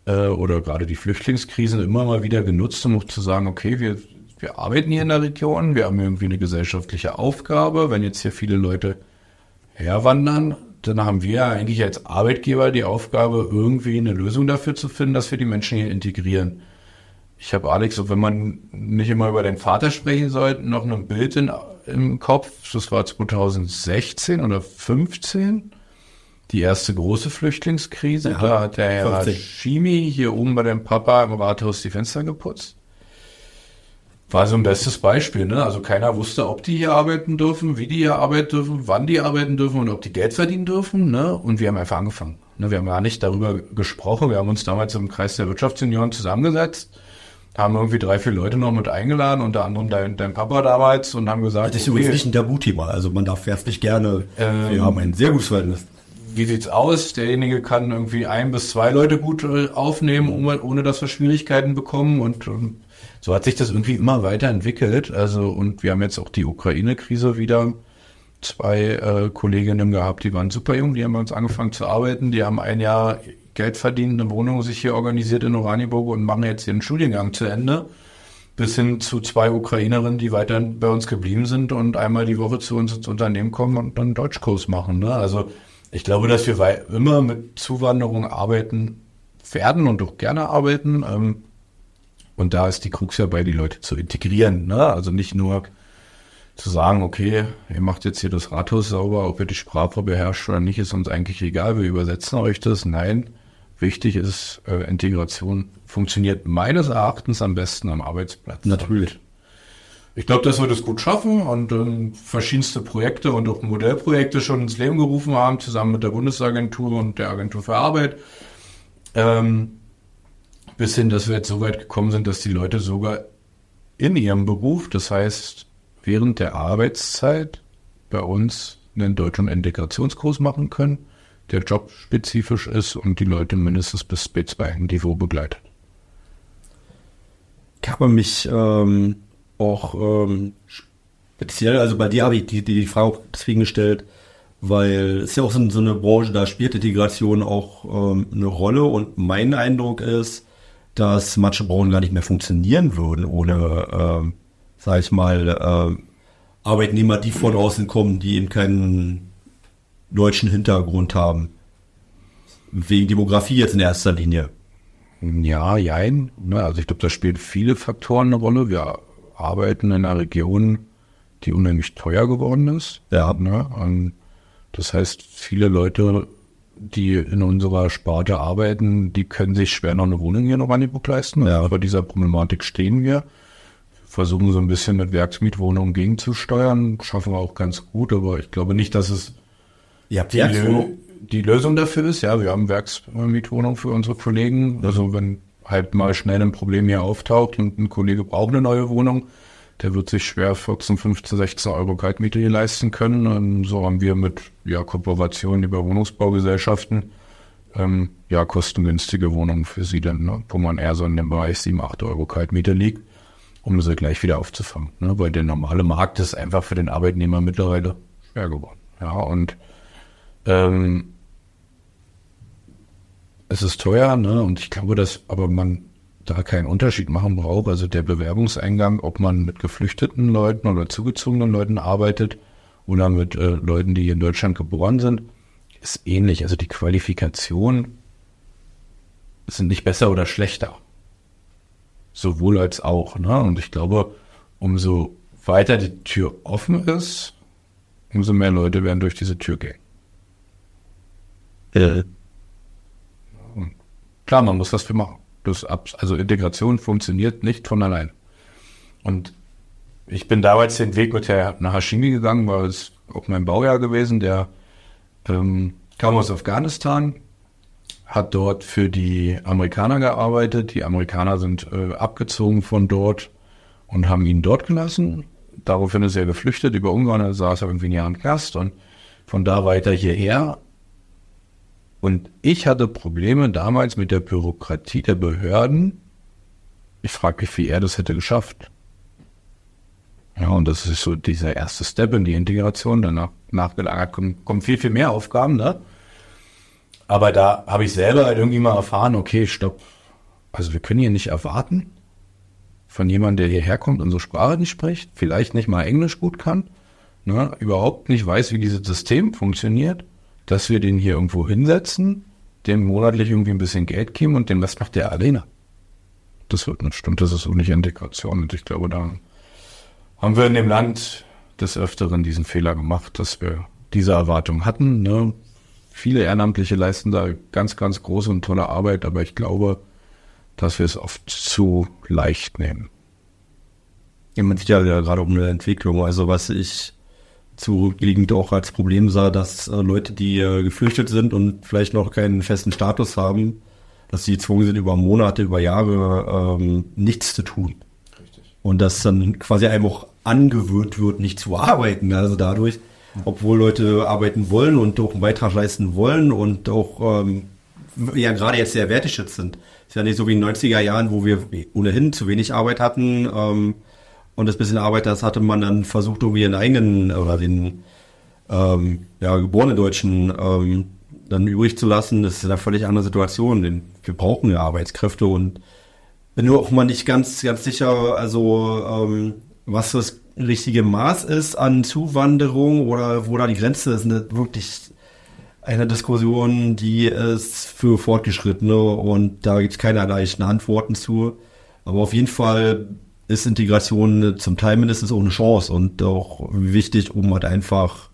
S3: äh, oder gerade die Flüchtlingskrisen immer mal wieder genutzt, um auch zu sagen, okay, wir, wir arbeiten hier in der Region, wir haben irgendwie eine gesellschaftliche Aufgabe. Wenn jetzt hier viele Leute herwandern, dann haben wir eigentlich als Arbeitgeber die Aufgabe, irgendwie eine Lösung dafür zu finden, dass wir die Menschen hier integrieren. Ich habe Alex, so wenn man nicht immer über den Vater sprechen sollte, noch ein Bild in, im Kopf. Das war 2016 oder 15 die erste große Flüchtlingskrise. Ja, da hat der Herr Shimi hier oben bei dem Papa im Rathaus die Fenster geputzt. war so ein bestes Beispiel. Ne? Also keiner wusste, ob die hier arbeiten dürfen, wie die hier arbeiten dürfen, wann die arbeiten dürfen und ob die Geld verdienen dürfen. Ne? Und wir haben einfach angefangen. Ne? Wir haben gar nicht darüber gesprochen. Wir haben uns damals im Kreis der Wirtschaftssenioren zusammengesetzt, haben irgendwie drei, vier Leute noch mit eingeladen, unter anderem dein, dein Papa damals und haben gesagt,
S2: das ist übrigens nicht ein Tabuthema. Also man darf herzlich gerne. Ähm, wir haben ein sehr gutes Verhältnis.
S3: Wie sieht's aus? Derjenige kann irgendwie ein bis zwei Leute gut äh, aufnehmen, ohne dass wir Schwierigkeiten bekommen und, und so hat sich das irgendwie immer weiterentwickelt. Also, und wir haben jetzt auch die Ukraine-Krise wieder. Zwei äh, Kolleginnen gehabt, die waren super jung, die haben bei uns angefangen zu arbeiten, die haben ein Jahr Geld verdient, eine Wohnung sich hier organisiert in Oranienburg und machen jetzt ihren Studiengang zu Ende. Bis hin zu zwei Ukrainerinnen, die weiter bei uns geblieben sind und einmal die Woche zu uns ins Unternehmen kommen und dann Deutschkurs machen. Ne? Also ich glaube, dass wir immer mit Zuwanderung arbeiten werden und auch gerne arbeiten. Ähm, und da ist die Krux ja bei, die Leute zu integrieren. Ne? Also nicht nur zu sagen, okay, ihr macht jetzt hier das Rathaus sauber, ob ihr die Sprache beherrscht oder nicht, ist uns eigentlich egal, wir übersetzen euch das. Nein, wichtig ist, äh, Integration funktioniert meines Erachtens am besten am Arbeitsplatz.
S2: Natürlich.
S3: Ich glaube, dass wir das gut schaffen und äh, verschiedenste Projekte und auch Modellprojekte schon ins Leben gerufen haben, zusammen mit der Bundesagentur und der Agentur für Arbeit. Ähm, bis hin, dass wir jetzt so weit gekommen sind, dass die Leute sogar in ihrem Beruf, das heißt während der Arbeitszeit, bei uns einen Deutsch- und Integrationskurs machen können, der jobspezifisch ist und die Leute mindestens bis B2-Niveau begleitet.
S2: Ich habe mich ähm, auch ähm, speziell, also bei dir habe ich die, die Frage deswegen gestellt, weil es ja auch so, so eine Branche, da spielt Integration auch ähm, eine Rolle und mein Eindruck ist, dass manche Branchen gar nicht mehr funktionieren würden ohne, äh, sag ich mal, äh, Arbeitnehmer, die von außen kommen, die eben keinen deutschen Hintergrund haben. Wegen Demografie jetzt in erster Linie.
S3: Ja, jein. Ne, also ich glaube, da spielen viele Faktoren eine Rolle. Wir arbeiten in einer Region, die unheimlich teuer geworden ist. Ja. Ne? Und das heißt, viele Leute die in unserer Sparte arbeiten, die können sich schwer noch eine Wohnung hier in Oranienburg leisten. Ja. Bei dieser Problematik stehen wir. Versuchen so ein bisschen mit Werksmietwohnungen gegenzusteuern. Schaffen wir auch ganz gut, aber ich glaube nicht, dass es
S2: Ihr habt die,
S3: die Lösung dafür ist. Ja, wir haben Werksmietwohnungen für unsere Kollegen. Also wenn halt mal schnell ein Problem hier auftaucht und ein Kollege braucht eine neue Wohnung, der wird sich schwer 14, 15, 16 Euro Kaltmiete hier leisten können. Und so haben wir mit ja, Kooperationen über Wohnungsbaugesellschaften ähm, ja kostengünstige Wohnungen für sie dann, ne? wo man eher so in dem Bereich 7, 8 Euro Kaltmiete liegt, um sie gleich wieder aufzufangen. Ne? Weil der normale Markt ist einfach für den Arbeitnehmer mittlerweile schwer geworden. Ja, und ähm, es ist teuer, ne? Und ich glaube, dass aber man da keinen Unterschied machen braucht. Also der Bewerbungseingang, ob man mit geflüchteten Leuten oder zugezogenen Leuten arbeitet oder mit äh, Leuten, die hier in Deutschland geboren sind, ist ähnlich. Also die Qualifikation sind nicht besser oder schlechter. Sowohl als auch. Ne? Und ich glaube, umso weiter die Tür offen ist, umso mehr Leute werden durch diese Tür gehen. Äh. Klar, man muss was für machen. Das, also Integration funktioniert nicht von allein. Und ich bin damals den Weg mit der nach Hashimi gegangen, war es auch mein Baujahr gewesen. Der ähm, kam aus Afghanistan, hat dort für die Amerikaner gearbeitet. Die Amerikaner sind äh, abgezogen von dort und haben ihn dort gelassen. Daraufhin ist er geflüchtet über Ungarn, er saß irgendwie ein Jahr im Gast und von da weiter hierher und ich hatte Probleme damals mit der Bürokratie der Behörden. Ich frage mich, wie er das hätte geschafft. Ja, und das ist so dieser erste Step in die Integration. Danach nachgelagert kommen, kommen viel, viel mehr Aufgaben, ne? Aber da habe ich selber halt irgendwie mal erfahren, okay, stopp. Also wir können hier nicht erwarten von jemandem, der hierher kommt und so Sprache nicht spricht, vielleicht nicht mal Englisch gut kann, ne, überhaupt nicht weiß, wie dieses System funktioniert dass wir den hier irgendwo hinsetzen, dem monatlich irgendwie ein bisschen Geld geben und den Rest macht der alleine. Das wird nicht stimmt, das ist auch nicht Integration. Und ich glaube, da haben wir in dem Land des Öfteren diesen Fehler gemacht, dass wir diese Erwartung hatten. Ne? Viele Ehrenamtliche leisten da ganz, ganz große und tolle Arbeit, aber ich glaube, dass wir es oft zu leicht nehmen.
S2: Ja, man sieht ja gerade um eine Entwicklung. Also was ich zurückliegend auch als Problem sah, dass äh, Leute, die äh, geflüchtet sind und vielleicht noch keinen festen Status haben, dass sie gezwungen sind, über Monate, über Jahre ähm, nichts zu tun. Richtig. Und dass dann quasi einem auch angewöhnt wird, nicht zu arbeiten. Also dadurch, obwohl Leute arbeiten wollen und auch einen Beitrag leisten wollen und auch ähm, ja gerade jetzt sehr wertgeschätzt sind. Ist ja nicht so wie in den 90er Jahren, wo wir ohnehin zu wenig Arbeit hatten ähm, und das bisschen Arbeit, das hatte man dann versucht, irgendwie den eigenen oder den ähm, ja, geborenen Deutschen ähm, dann übrig zu lassen. Das ist eine völlig andere Situation. Denn wir brauchen ja Arbeitskräfte und bin nur auch mal nicht ganz, ganz sicher, also ähm, was das richtige Maß ist an Zuwanderung oder wo da die Grenze ist, eine, wirklich eine Diskussion, die ist für Fortgeschrittene und da gibt es keine leichten Antworten zu. Aber auf jeden Fall ist Integration zum Teil mindestens auch eine Chance und auch wichtig, um halt einfach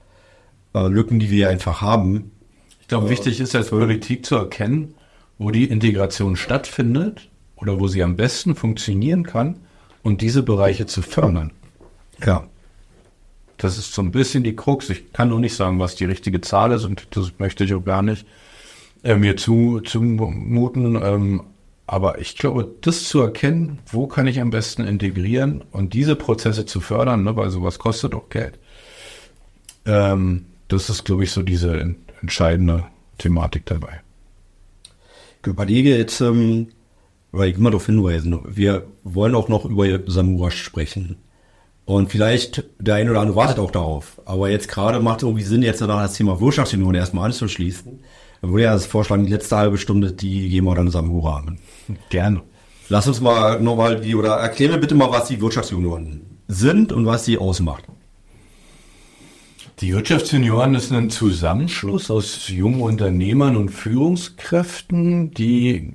S2: äh, Lücken, die wir einfach haben.
S3: Ich glaube, äh, wichtig ist als Politik zu erkennen, wo die Integration stattfindet oder wo sie am besten funktionieren kann und diese Bereiche zu fördern. Ja. Das ist so ein bisschen die Krux. Ich kann nur nicht sagen, was die richtige Zahl ist und das möchte ich auch gar nicht äh, mir zu, zumuten. Ähm, aber ich glaube, das zu erkennen, wo kann ich am besten integrieren und diese Prozesse zu fördern, ne, weil sowas kostet auch Geld. Ähm, das ist, glaube ich, so diese entscheidende Thematik dabei.
S2: Ich überlege jetzt, ähm, weil ich immer darauf hinweisen, wir wollen auch noch über Samura sprechen. Und vielleicht der eine oder andere wartet auch darauf. Aber jetzt gerade macht es irgendwie Sinn, jetzt das Thema Wirtschaftsunion erstmal anzuschließen. Dann würde ja das vorschlagen, die letzte halbe Stunde, die gehen wir dann zusammen Rahmen.
S3: Gerne.
S2: Lass uns mal nochmal die, oder erklär mir bitte mal, was die Wirtschaftsunion sind und was sie ausmacht.
S3: Die Wirtschaftsunion ist ein Zusammenschluss aus jungen Unternehmern und Führungskräften, die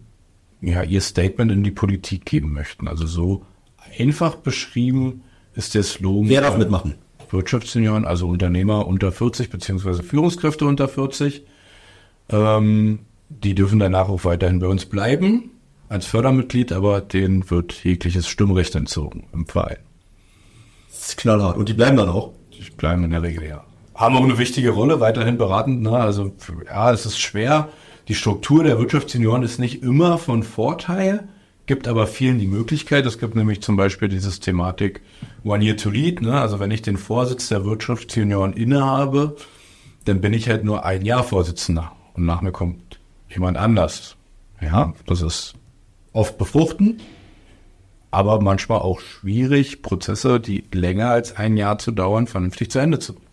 S3: ja ihr Statement in die Politik geben möchten. Also so einfach beschrieben ist der Slogan.
S2: Wer darf mitmachen?
S3: Wirtschaftsunion, also Unternehmer unter 40 beziehungsweise Führungskräfte unter 40. Ähm, die dürfen danach auch weiterhin bei uns bleiben als Fördermitglied, aber denen wird jegliches Stimmrecht entzogen im Verein.
S2: Das ist knallhart. Und die bleiben dann auch?
S3: Die bleiben in der Regel, ja. Haben auch eine wichtige Rolle, weiterhin beratend. Ne? Also ja, es ist schwer. Die Struktur der Wirtschaftsunion ist nicht immer von Vorteil, gibt aber vielen die Möglichkeit. Es gibt nämlich zum Beispiel dieses Thematik One Year to Lead. Ne? Also wenn ich den Vorsitz der Wirtschaftsunion innehabe, dann bin ich halt nur ein Jahr Vorsitzender und nach mir kommt jemand anders. Ja, das ist oft befruchten, aber manchmal auch schwierig, Prozesse, die länger als ein Jahr zu dauern, vernünftig zu Ende zu bringen.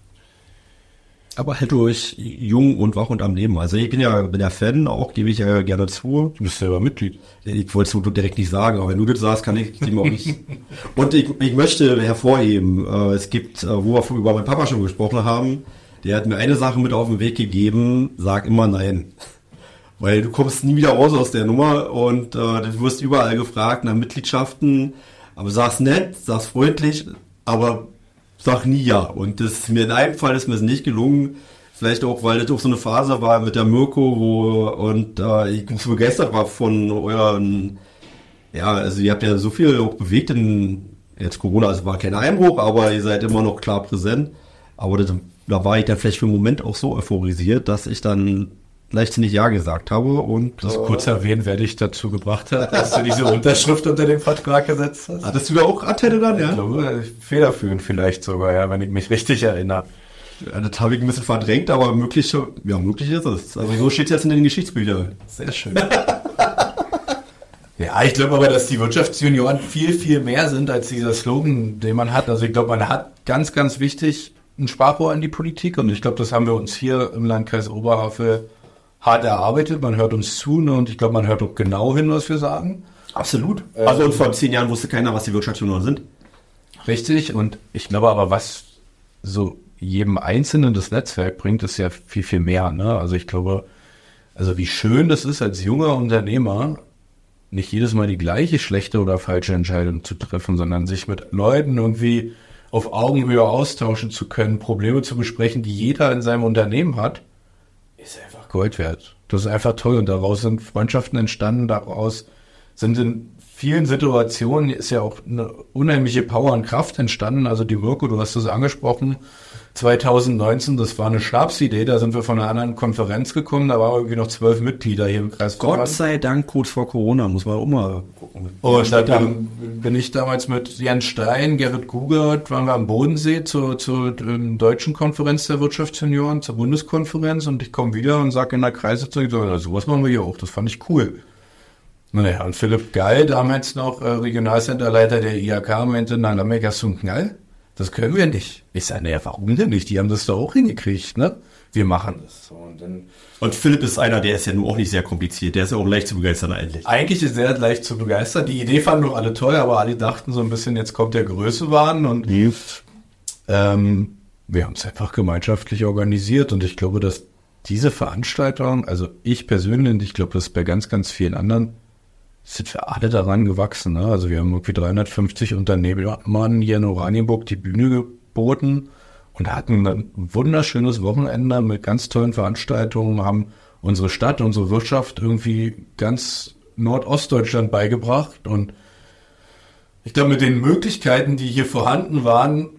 S2: Aber halt durch jung und wach und am Leben. Also ich bin ja, bin ja Fan, auch gebe ich ja gerne zu.
S3: Du bist selber Mitglied.
S2: Ich wollte es direkt nicht sagen, aber wenn du das sagst, kann ich dem auch nicht. und ich, ich möchte hervorheben, äh, es gibt, äh, wo wir über meinen Papa schon gesprochen haben, der hat mir eine Sache mit auf den Weg gegeben, sag immer nein. Weil du kommst nie wieder raus aus der Nummer und äh, du wirst überall gefragt nach Mitgliedschaften. Aber sag's nett, sag's freundlich, aber sag nie ja. Und das ist mir in einem Fall ist mir es nicht gelungen. Vielleicht auch, weil das auch so eine Phase war mit der Mirko, wo und äh, ich so begeistert war von euren, ja, also ihr habt ja so viel auch bewegt in jetzt Corona, also war kein Einbruch, aber ihr seid immer noch klar präsent. Aber das da war ich dann vielleicht für einen Moment auch so euphorisiert, dass ich dann leichtsinnig Ja gesagt habe und
S3: das äh, kurz erwähnen, wer dich dazu gebracht hat, dass du diese Unterschrift unter den Vertrag gesetzt hast.
S2: Hattest du da auch Anteile dann, ja? Ich
S3: glaube, federführend vielleicht sogar, ja, wenn ich mich richtig erinnere.
S2: Ja, das habe ich ein bisschen verdrängt, aber möglich, ja, möglich ist es. Also so steht es jetzt in den Geschichtsbüchern.
S3: Sehr schön. ja, ich glaube aber, dass die Wirtschaftsjunioren viel, viel mehr sind als dieser Slogan, den man hat. Also ich glaube, man hat ganz, ganz wichtig ein Sprachrohr in die Politik und ich glaube, das haben wir uns hier im Landkreis Oberhavel hart erarbeitet. Man hört uns zu ne, und ich glaube, man hört auch genau hin, was wir sagen.
S2: Absolut. Ähm, also und vor zehn Jahren wusste keiner, was die Wirtschaftsunion sind.
S3: Richtig und ich glaube aber, was so jedem Einzelnen das Netzwerk bringt, ist ja viel, viel mehr. Ne? Also ich glaube, also wie schön das ist, als junger Unternehmer nicht jedes Mal die gleiche schlechte oder falsche Entscheidung zu treffen, sondern sich mit Leuten irgendwie auf Augenhöhe austauschen zu können, Probleme zu besprechen, die jeder in seinem Unternehmen hat, ist einfach Gold wert. Das ist einfach toll und daraus sind Freundschaften entstanden, daraus sind in vielen Situationen ist ja auch eine unheimliche Power und Kraft entstanden. Also die Mirko, du hast es angesprochen, 2019, das war eine Stabsidee, da sind wir von einer anderen Konferenz gekommen, da waren irgendwie noch zwölf Mitglieder hier im Kreis.
S2: Gott sei Dank kurz vor Corona, muss man auch mal gucken.
S3: Und da bin ich damals mit Jens Stein, Gerrit Gugert, waren wir am Bodensee zur, zur ähm, deutschen Konferenz der Wirtschaftssenioren, zur Bundeskonferenz und ich komme wieder und sage in der Kreisitzung, so, sowas machen wir hier auch, das fand ich cool. Naja, und Philipp Geil, damals noch äh, Regionalcenterleiter der IHK, meinte, nein, da hast du einen Knall. Das können wir nicht. Ich sage, naja, warum denn nicht? Die haben das doch auch hingekriegt, ne? Wir machen das.
S2: Und, dann, und Philipp ist einer, der ist ja nun auch nicht sehr kompliziert. Der ist ja auch leicht zu begeistern eigentlich.
S3: Eigentlich ist er leicht zu begeistern. Die Idee fanden doch alle toll, aber alle dachten so ein bisschen, jetzt kommt der Größewahn und ähm, wir haben es einfach gemeinschaftlich organisiert und ich glaube, dass diese Veranstaltung, also ich persönlich, ich glaube, das ist bei ganz, ganz vielen anderen sind wir alle daran gewachsen. Ne? Also wir haben irgendwie 350 Unternehmern hier in Oranienburg die Bühne geboten und hatten ein wunderschönes Wochenende mit ganz tollen Veranstaltungen, haben unsere Stadt, unsere Wirtschaft irgendwie ganz Nordostdeutschland beigebracht und ich glaube, mit den Möglichkeiten, die hier vorhanden waren,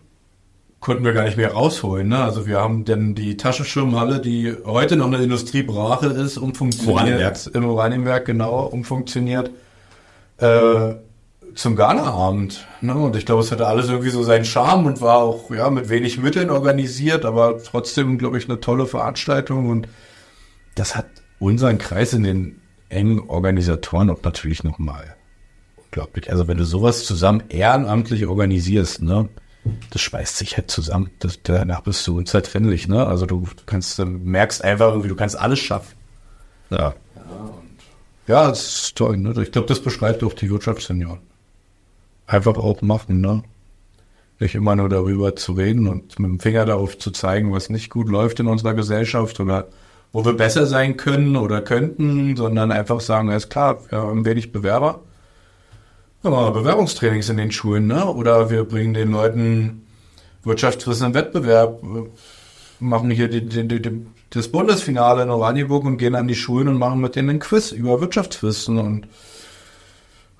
S3: konnten wir gar nicht mehr rausholen. Ne? Also wir haben denn die Taschenschirmhalle, die heute noch eine Industriebrache ist, umfunktioniert. Im Oranienwerk, genau, umfunktioniert. Äh, zum Ghana-Abend. Ne? Und ich glaube, es hatte alles irgendwie so seinen Charme und war auch ja mit wenig Mitteln organisiert, aber trotzdem, glaube ich, eine tolle Veranstaltung. Und das hat unseren Kreis in den engen Organisatoren auch natürlich nochmal unglaublich. Also wenn du sowas zusammen ehrenamtlich organisierst, ne? Das schweißt sich halt zusammen. Das, danach bist du unzertrennlich, ne? Also du kannst, du merkst einfach irgendwie, du kannst alles schaffen. Ja. Ja, das ist toll, ne? Ich glaube, das beschreibt auch die Wirtschaftssenioren. Einfach auch machen, ne? Nicht immer nur darüber zu reden und mit dem Finger darauf zu zeigen, was nicht gut läuft in unserer Gesellschaft oder wo wir besser sein können oder könnten, sondern einfach sagen, ist klar, wir haben wenig Bewerber ja, Bewerbungstrainings in den Schulen, ne? Oder wir bringen den Leuten Wirtschaftswissen im Wettbewerb, machen hier die, die, die, das Bundesfinale in Oranienburg und gehen an die Schulen und machen mit denen einen Quiz über Wirtschaftswissen und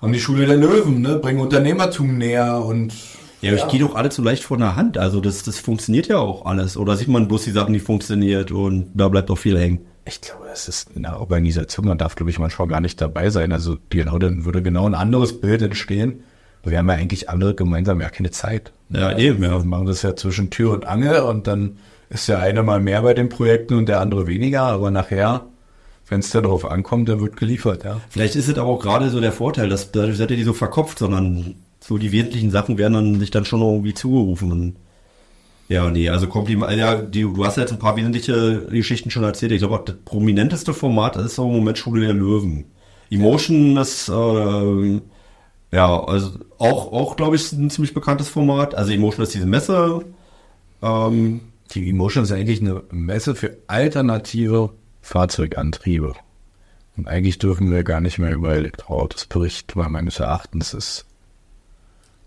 S3: haben die Schule der Löwen, ne? Bringen Unternehmertum näher und
S2: ja, ja. ich gehe doch alle zu leicht von der Hand. Also das, das funktioniert ja auch alles. Oder sieht man bloß die Sachen, die funktioniert und da bleibt doch viel hängen.
S3: Ich glaube, es ist in der Organisation, man darf, glaube ich, manchmal gar nicht dabei sein. Also genau, dann würde genau ein anderes Bild entstehen. Wir haben ja eigentlich alle gemeinsam ja keine Zeit. Ja, eben, ja. Wir machen das ja zwischen Tür und Angel und dann ist der eine mal mehr bei den Projekten und der andere weniger, aber nachher, wenn es darauf ankommt, dann wird geliefert, ja.
S2: Vielleicht ist es aber auch gerade so der Vorteil, dass dadurch seid ihr nicht so verkopft, sondern so die wesentlichen Sachen werden dann sich dann schon irgendwie zugerufen. Ja, nee, also Kompliment, ja, die, du hast ja jetzt ein paar wesentliche Geschichten schon erzählt. Ich glaube, das prominenteste Format ist im Moment Schule der Löwen. Emotion ist, äh, ja, also auch, auch glaube ich, ein ziemlich bekanntes Format. Also Emotion ist diese Messe.
S3: Ähm, die Emotion ist eigentlich eine Messe für alternative Fahrzeugantriebe. Und eigentlich dürfen wir gar nicht mehr über Elektroautos berichten, weil meines Erachtens ist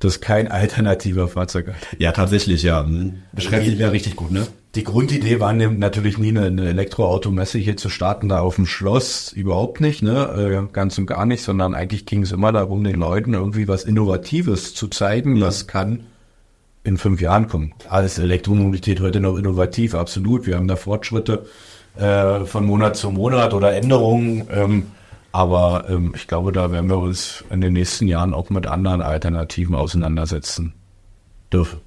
S3: das ist kein alternativer Fahrzeug.
S2: Ja, tatsächlich, ja. Hm. Beschreibt sich ja richtig gut, ne?
S3: Die Grundidee war natürlich nie eine, eine Elektroautomesse hier zu starten, da auf dem Schloss überhaupt nicht, ne? Äh, ganz und gar nicht, sondern eigentlich ging es immer darum, den Leuten irgendwie was Innovatives zu zeigen, ja. das kann in fünf Jahren kommen. Alles Elektromobilität heute noch innovativ, absolut. Wir haben da Fortschritte äh, von Monat zu Monat oder Änderungen. Ähm, aber ähm, ich glaube, da werden wir uns in den nächsten Jahren auch mit anderen Alternativen auseinandersetzen dürfen.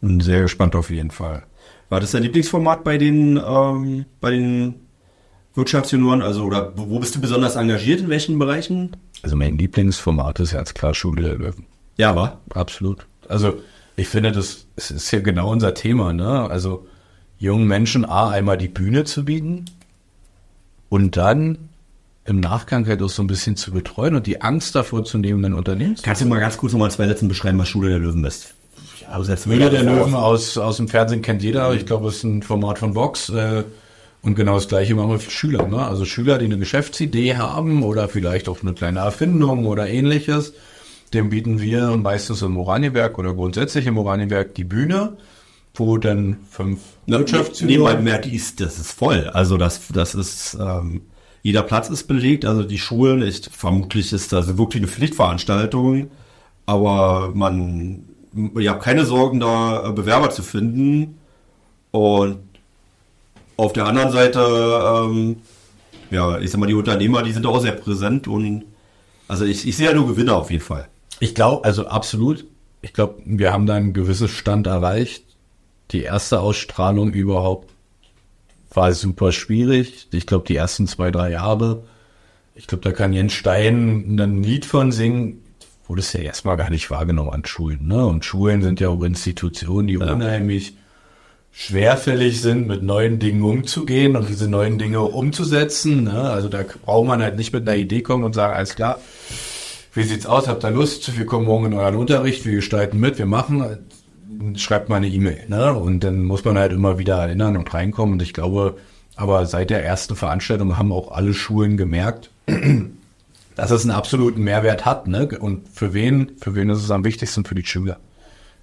S2: Bin sehr gespannt auf jeden Fall. War das dein Lieblingsformat bei den, ähm, bei den Wirtschaftsjunioren? Also, oder wo bist du besonders engagiert? In welchen Bereichen?
S3: Also, mein Lieblingsformat ist ganz klar Schule der Löwen.
S2: Ja, war?
S3: Absolut. Also, ich finde, das, das ist ja genau unser Thema, ne? Also, jungen Menschen A, einmal die Bühne zu bieten, und dann im Nachgang halt auch so ein bisschen zu betreuen und die Angst davor zu nehmen, ein Unternehmen
S2: zu Kannst du mal ganz kurz nochmal zwei Sätzen beschreiben, was Schule der Löwen ist?
S3: Ja, also Schule der Löwen aus, aus dem Fernsehen kennt jeder. Ich glaube, es ist ein Format von Vox. Äh, und genau das Gleiche machen wir für Schüler. Ne? Also Schüler, die eine Geschäftsidee haben oder vielleicht auch eine kleine Erfindung oder ähnliches. Dem bieten wir meistens im Oranienwerk oder grundsätzlich im Oranienwerk die Bühne wo dann fünf
S2: Wirtschaftsjunioren... Nee, die ist, das ist voll. Also das, das ist, ähm, jeder Platz ist belegt, also die Schulen, ich, vermutlich ist das wirklich eine Pflichtveranstaltung, aber man, ich habe keine Sorgen, da Bewerber zu finden. Und auf der anderen Seite, ähm, ja, ich sag mal, die Unternehmer, die sind auch sehr präsent und also ich, ich sehe ja nur Gewinner auf jeden Fall.
S3: Ich glaube, also absolut. Ich glaube, wir haben da ein gewisses Stand erreicht. Die erste Ausstrahlung überhaupt war super schwierig. Ich glaube, die ersten zwei, drei Jahre, ich glaube, da kann Jens Stein ein Lied von singen, wurde es ja erstmal gar nicht wahrgenommen an Schulen. Ne? Und Schulen sind ja auch Institutionen, die ja. unheimlich schwerfällig sind, mit neuen Dingen umzugehen und diese neuen Dinge umzusetzen. Ne? Also da braucht man halt nicht mit einer Idee kommen und sagen, alles klar, wie sieht's aus, habt ihr Lust, wir kommen morgen in euren Unterricht, wir gestalten mit, wir machen, schreibt mal eine E-Mail. Ne? Und dann muss man halt immer wieder erinnern und reinkommen. Und ich glaube, aber seit der ersten Veranstaltung haben auch alle Schulen gemerkt, dass es einen absoluten Mehrwert hat. Ne? Und für wen, für wen ist es am wichtigsten? Für die Schüler.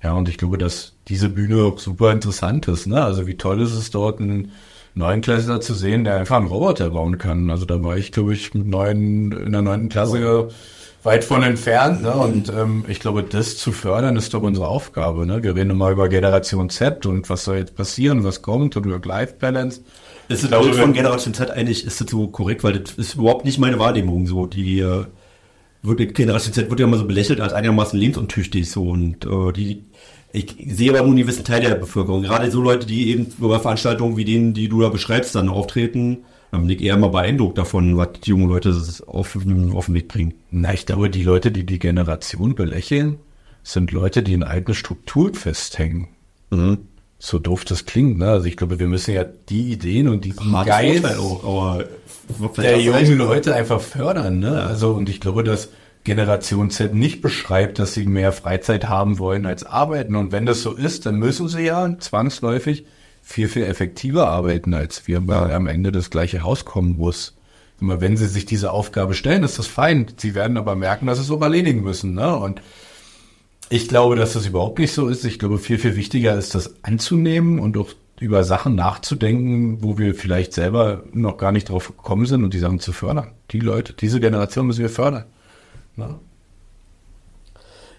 S3: Ja, und ich glaube, dass diese Bühne auch super interessant ist. Ne? Also wie toll ist es dort, einen Neunklässler zu sehen, der einfach einen Roboter bauen kann. Also da war ich, glaube ich, mit neun, in der neunten Klasse weit von entfernt. Ne? Und ähm, ich glaube, das zu fördern, ist doch unsere Aufgabe. Ne? Wir reden immer über Generation Z und was soll jetzt passieren, was kommt und über Life Balance.
S2: Ist das Bild von Generation Z eigentlich, ist das so korrekt, weil das ist überhaupt nicht meine Wahrnehmung so, die äh, wird, Generation Z wird ja immer so belächelt als einigermaßen lebensuntüchtig so und äh, die ich sehe aber nur einen gewissen Teil der Bevölkerung, gerade so Leute, die eben über Veranstaltungen wie denen, die du da beschreibst, dann auftreten, dann bin ich eher mal beeindruckt davon, was die jungen Leute auf, auf den Weg bringen.
S3: Na, ich glaube, die Leute, die die Generation belächeln, sind Leute, die in alten Strukturen festhängen. Mhm. So doof das klingt, ne? Also ich glaube, wir müssen ja die Ideen und die Geist auch, aber der jungen Leute einfach fördern, ne? Also und ich glaube, dass Generation Z nicht beschreibt, dass sie mehr Freizeit haben wollen als arbeiten. Und wenn das so ist, dann müssen sie ja zwangsläufig viel, viel effektiver arbeiten, als wir weil am Ende das gleiche rauskommen muss. Immer wenn sie sich diese Aufgabe stellen, ist das fein. Sie werden aber merken, dass sie es auch erledigen müssen. Ne? Und ich glaube, dass das überhaupt nicht so ist. Ich glaube, viel, viel wichtiger ist, das anzunehmen und auch über Sachen nachzudenken, wo wir vielleicht selber noch gar nicht drauf gekommen sind und die Sachen zu fördern. Die Leute, diese Generation müssen wir fördern.
S2: Ne?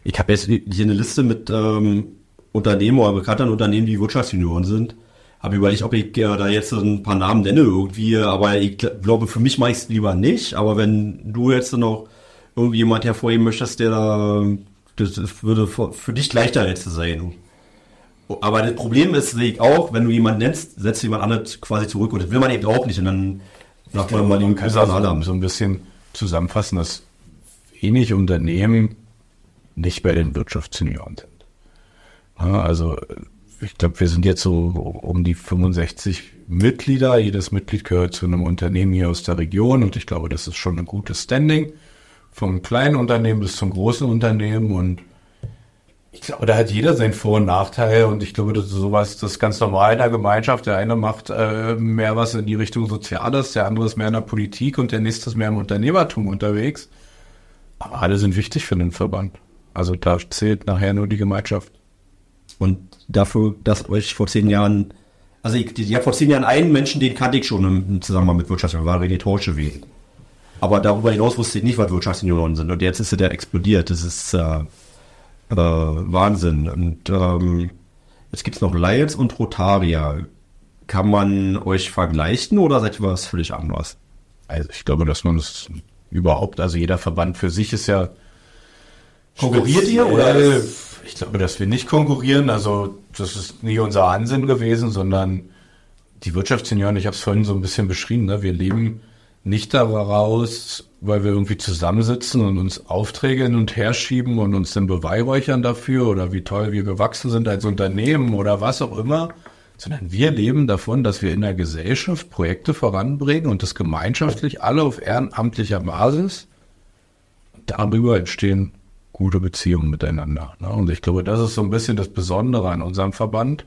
S2: Ich habe jetzt hier eine Liste mit ähm, Unternehmen oder bekannten Unternehmen, die Wirtschaftsjunioren sind. Habe überlegt, ob ich äh, da jetzt ein paar Namen nenne irgendwie, aber ich glaube, für mich mache ich es lieber nicht. Aber wenn du jetzt noch irgendwie jemand hervorheben möchtest, der da, das, würde für, für dich leichter jetzt sein. Aber das Problem ist, sehe ich auch, wenn du jemanden nennst, setzt jemand anderes quasi zurück und das will man eben auch nicht. Und dann
S3: sagt man mal den Personal So ein bisschen zusammenfassen, dass wenig Unternehmen nicht bei den Wirtschaftssenioren sind. Ja, also ich glaube, wir sind jetzt so um die 65 Mitglieder. Jedes Mitglied gehört zu einem Unternehmen hier aus der Region und ich glaube, das ist schon ein gutes Standing. Vom kleinen Unternehmen bis zum großen Unternehmen und ich glaube, da hat jeder seinen Vor- und Nachteil und ich glaube, das ist sowas, das ist ganz normal in der Gemeinschaft. Der eine macht äh, mehr was in die Richtung Soziales, der andere ist mehr in der Politik und der nächste ist mehr im Unternehmertum unterwegs. Aber alle sind wichtig für den Verband. Also da zählt nachher nur die Gemeinschaft.
S2: Und dafür, dass euch vor zehn Jahren, also ich, ich habe vor zehn Jahren einen Menschen, den kannte ich schon im Zusammenhang mit Wirtschaft, war René Torschewe. Aber darüber hinaus wusste ich nicht, was Wirtschaftsunionen sind. Und jetzt ist der explodiert. Das ist äh, äh, Wahnsinn. Und ähm, jetzt gibt's noch Lions und Rotaria. Kann man euch vergleichen oder seid ihr was völlig anderes?
S3: Also ich glaube, dass man das überhaupt, also jeder Verband für sich ist ja.
S2: Konkurriert ihr oder? Äh,
S3: ich glaube, dass wir nicht konkurrieren. Also das ist nie unser Ansinn gewesen, sondern die Wirtschaftssenioren, ich habe es vorhin so ein bisschen beschrieben, ne? wir leben nicht daraus, weil wir irgendwie zusammensitzen und uns Aufträge hin und her schieben und uns dann beweihräuchern dafür oder wie toll wir gewachsen sind als Unternehmen oder was auch immer, sondern wir leben davon, dass wir in der Gesellschaft Projekte voranbringen und das gemeinschaftlich alle auf ehrenamtlicher Basis. Darüber entstehen gute Beziehungen miteinander. Ne? Und ich glaube, das ist so ein bisschen das Besondere an unserem Verband,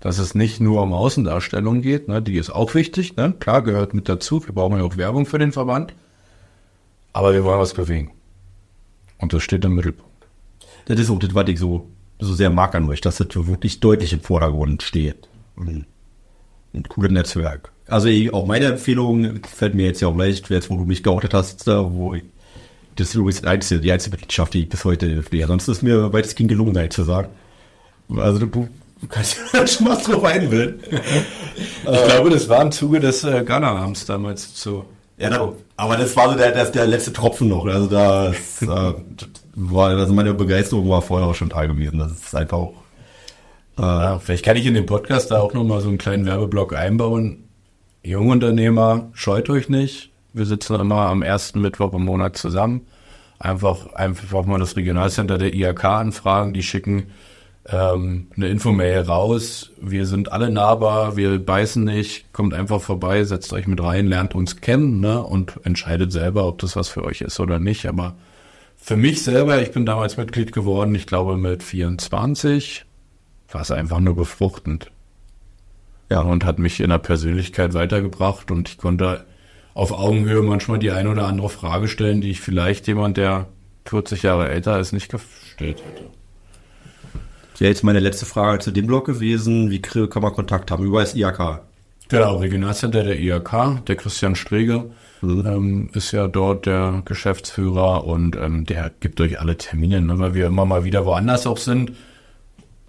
S3: dass es nicht nur um Außendarstellung geht, ne? die ist auch wichtig, ne? klar gehört mit dazu, wir brauchen ja auch Werbung für den Verband, aber wir wollen was bewegen. Und das steht im Mittelpunkt.
S2: Das ist auch das, was ich so, so sehr mag an euch, dass das wirklich deutlich im Vordergrund steht ein, cooles Netzwerk. Also ich, auch meine Empfehlung fällt mir jetzt ja auch leicht, jetzt wo du mich geoutet hast, wo ich, das ist übrigens die einzige, die einzige Mitgliedschaft, die ich bis heute pflege. Sonst ist mir weitestgehend gelungen, ehrlich zu sagen. Also du, du kannst ja schon was drauf einbilden.
S3: ich glaube, das war im Zuge des äh, Ghana-Abends damals so.
S2: Ja, da, aber das war so der, der, der letzte Tropfen noch. Also das, äh, war, also meine Begeisterung war vorher auch schon da gewesen. Das ist einfach auch.
S3: Äh, ja, vielleicht kann ich in den Podcast da auch nochmal so einen kleinen Werbeblock einbauen. Jungunternehmer, scheut euch nicht. Wir sitzen immer am ersten Mittwoch im Monat zusammen. Einfach, einfach mal das Regionalcenter der IHK anfragen. Die schicken ähm, eine Infomail raus. Wir sind alle nahbar, wir beißen nicht. Kommt einfach vorbei, setzt euch mit rein, lernt uns kennen ne, und entscheidet selber, ob das was für euch ist oder nicht. Aber für mich selber, ich bin damals Mitglied geworden, ich glaube mit 24, war es einfach nur befruchtend. Ja, und hat mich in der Persönlichkeit weitergebracht und ich konnte auf Augenhöhe manchmal die eine oder andere Frage stellen, die ich vielleicht jemand, der 40 Jahre älter ist, nicht gestellt hätte.
S2: Ja, jetzt meine letzte Frage zu dem Blog gewesen. Wie kann man Kontakt haben? Über das IAK?
S3: Genau, Regionalcenter der IAK, der Christian Strege, mhm. ähm, ist ja dort der Geschäftsführer und ähm, der gibt euch alle Termine, ne, weil wir immer mal wieder woanders auch sind.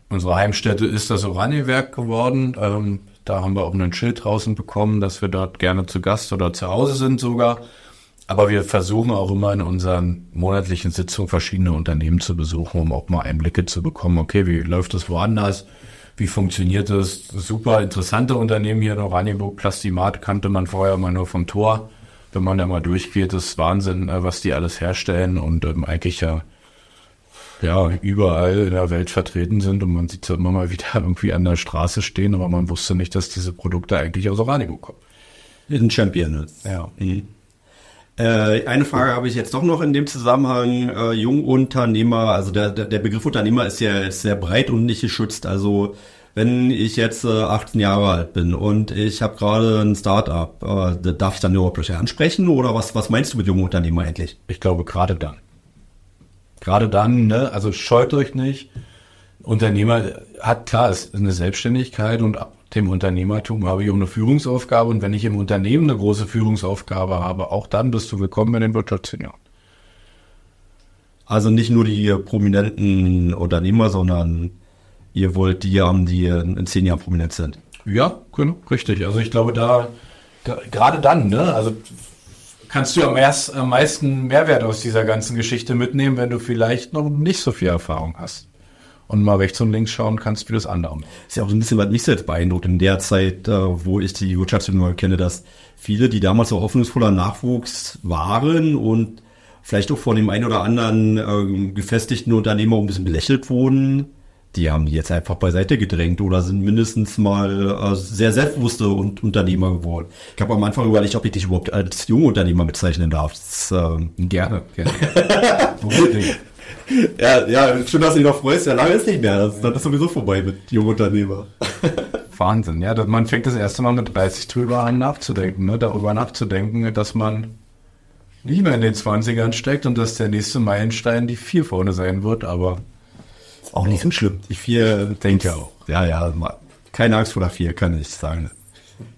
S3: Unsere Heimstätte ist das Oranienwerk geworden. Ähm, da haben wir auch einen Schild draußen bekommen, dass wir dort gerne zu Gast oder zu Hause sind sogar. Aber wir versuchen auch immer in unseren monatlichen Sitzungen verschiedene Unternehmen zu besuchen, um auch mal Einblicke zu bekommen. Okay, wie läuft das woanders? Wie funktioniert das? Super interessante Unternehmen hier in Oranienburg. Plastimat kannte man vorher mal nur vom Tor. Wenn man da mal durchgeht, ist Wahnsinn, äh, was die alles herstellen und ähm, eigentlich ja ja, überall in der Welt vertreten sind und man sieht sie immer mal wieder irgendwie an der Straße stehen, aber man wusste nicht, dass diese Produkte eigentlich aus Oranienburg kommen.
S2: Ein Champion. Ja. Mhm. Äh, eine Frage habe ich jetzt doch noch in dem Zusammenhang. Äh, Jungunternehmer, also der, der, Begriff Unternehmer ist ja sehr breit und nicht geschützt. Also wenn ich jetzt äh, 18 Jahre alt bin und ich habe gerade ein Start-up, äh, darf ich dann überhaupt ansprechen oder was, was meinst du mit jungen Unternehmer endlich?
S3: Ich glaube gerade dann. Gerade dann, ne? also scheut euch nicht. Unternehmer hat klar, es ist eine Selbstständigkeit und dem Unternehmertum habe ich auch eine Führungsaufgabe und wenn ich im Unternehmen eine große Führungsaufgabe habe, auch dann bist du willkommen in den Wirtschaftssenioren.
S2: Also nicht nur die prominenten Unternehmer, sondern ihr wollt die haben, die in zehn Jahren prominent sind.
S3: Ja, genau, richtig. Also ich glaube, da gerade dann, ne, also kannst du am, erst, am meisten Mehrwert aus dieser ganzen Geschichte mitnehmen, wenn du vielleicht noch nicht so viel Erfahrung hast und mal rechts und links schauen kannst, wie das andere.
S2: Ist ja auch so ein bisschen, was mich selbst beeindruckt in der Zeit, äh, wo ich die Wirtschaftsunion kenne, dass viele, die damals so hoffnungsvoller Nachwuchs waren und vielleicht auch von dem einen oder anderen äh, gefestigten Unternehmer ein bisschen belächelt wurden, die haben die jetzt einfach beiseite gedrängt oder sind mindestens mal äh, sehr selbstbewusste und Unternehmer geworden. Ich habe am Anfang überlegt, ob ich dich überhaupt als Jungunternehmer bezeichnen darf. Das,
S3: äh, gerne, gerne.
S2: ja, ja, schön, dass du dich noch freust. Ja, lange ist nicht mehr. Das, das ist sowieso vorbei mit Jungunternehmer.
S3: Wahnsinn, ja. Man fängt das erste Mal mit 30 drüber an nachzudenken, ne? darüber nachzudenken, dass man nicht mehr in den 20ern steckt und dass der nächste Meilenstein die vier vorne sein wird, aber
S2: auch nicht so schlimm.
S3: Die vier denke auch.
S2: Ja, ja, keine Angst vor der vier, kann ich sagen.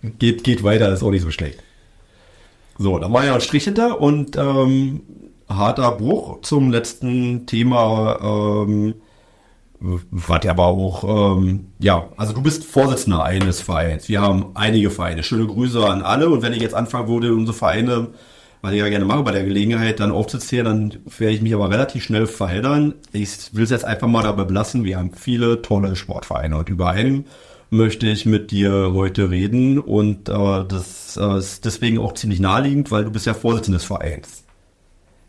S2: Geht, geht weiter, ist auch nicht so schlecht. So, da war ja ein Strich hinter und ähm, harter Bruch zum letzten Thema. Ähm, was ja aber auch, ähm, ja, also du bist Vorsitzender eines Vereins. Wir haben einige Vereine. Schöne Grüße an alle. Und wenn ich jetzt anfangen würde, unsere Vereine, was ich ja gerne mache bei der Gelegenheit, dann aufzuzählen, dann werde ich mich aber relativ schnell verheddern. Ich will es jetzt einfach mal dabei belassen. Wir haben viele tolle Sportvereine und über einen möchte ich mit dir heute reden und äh, das äh, ist deswegen auch ziemlich naheliegend, weil du bist ja Vorsitzender des Vereins.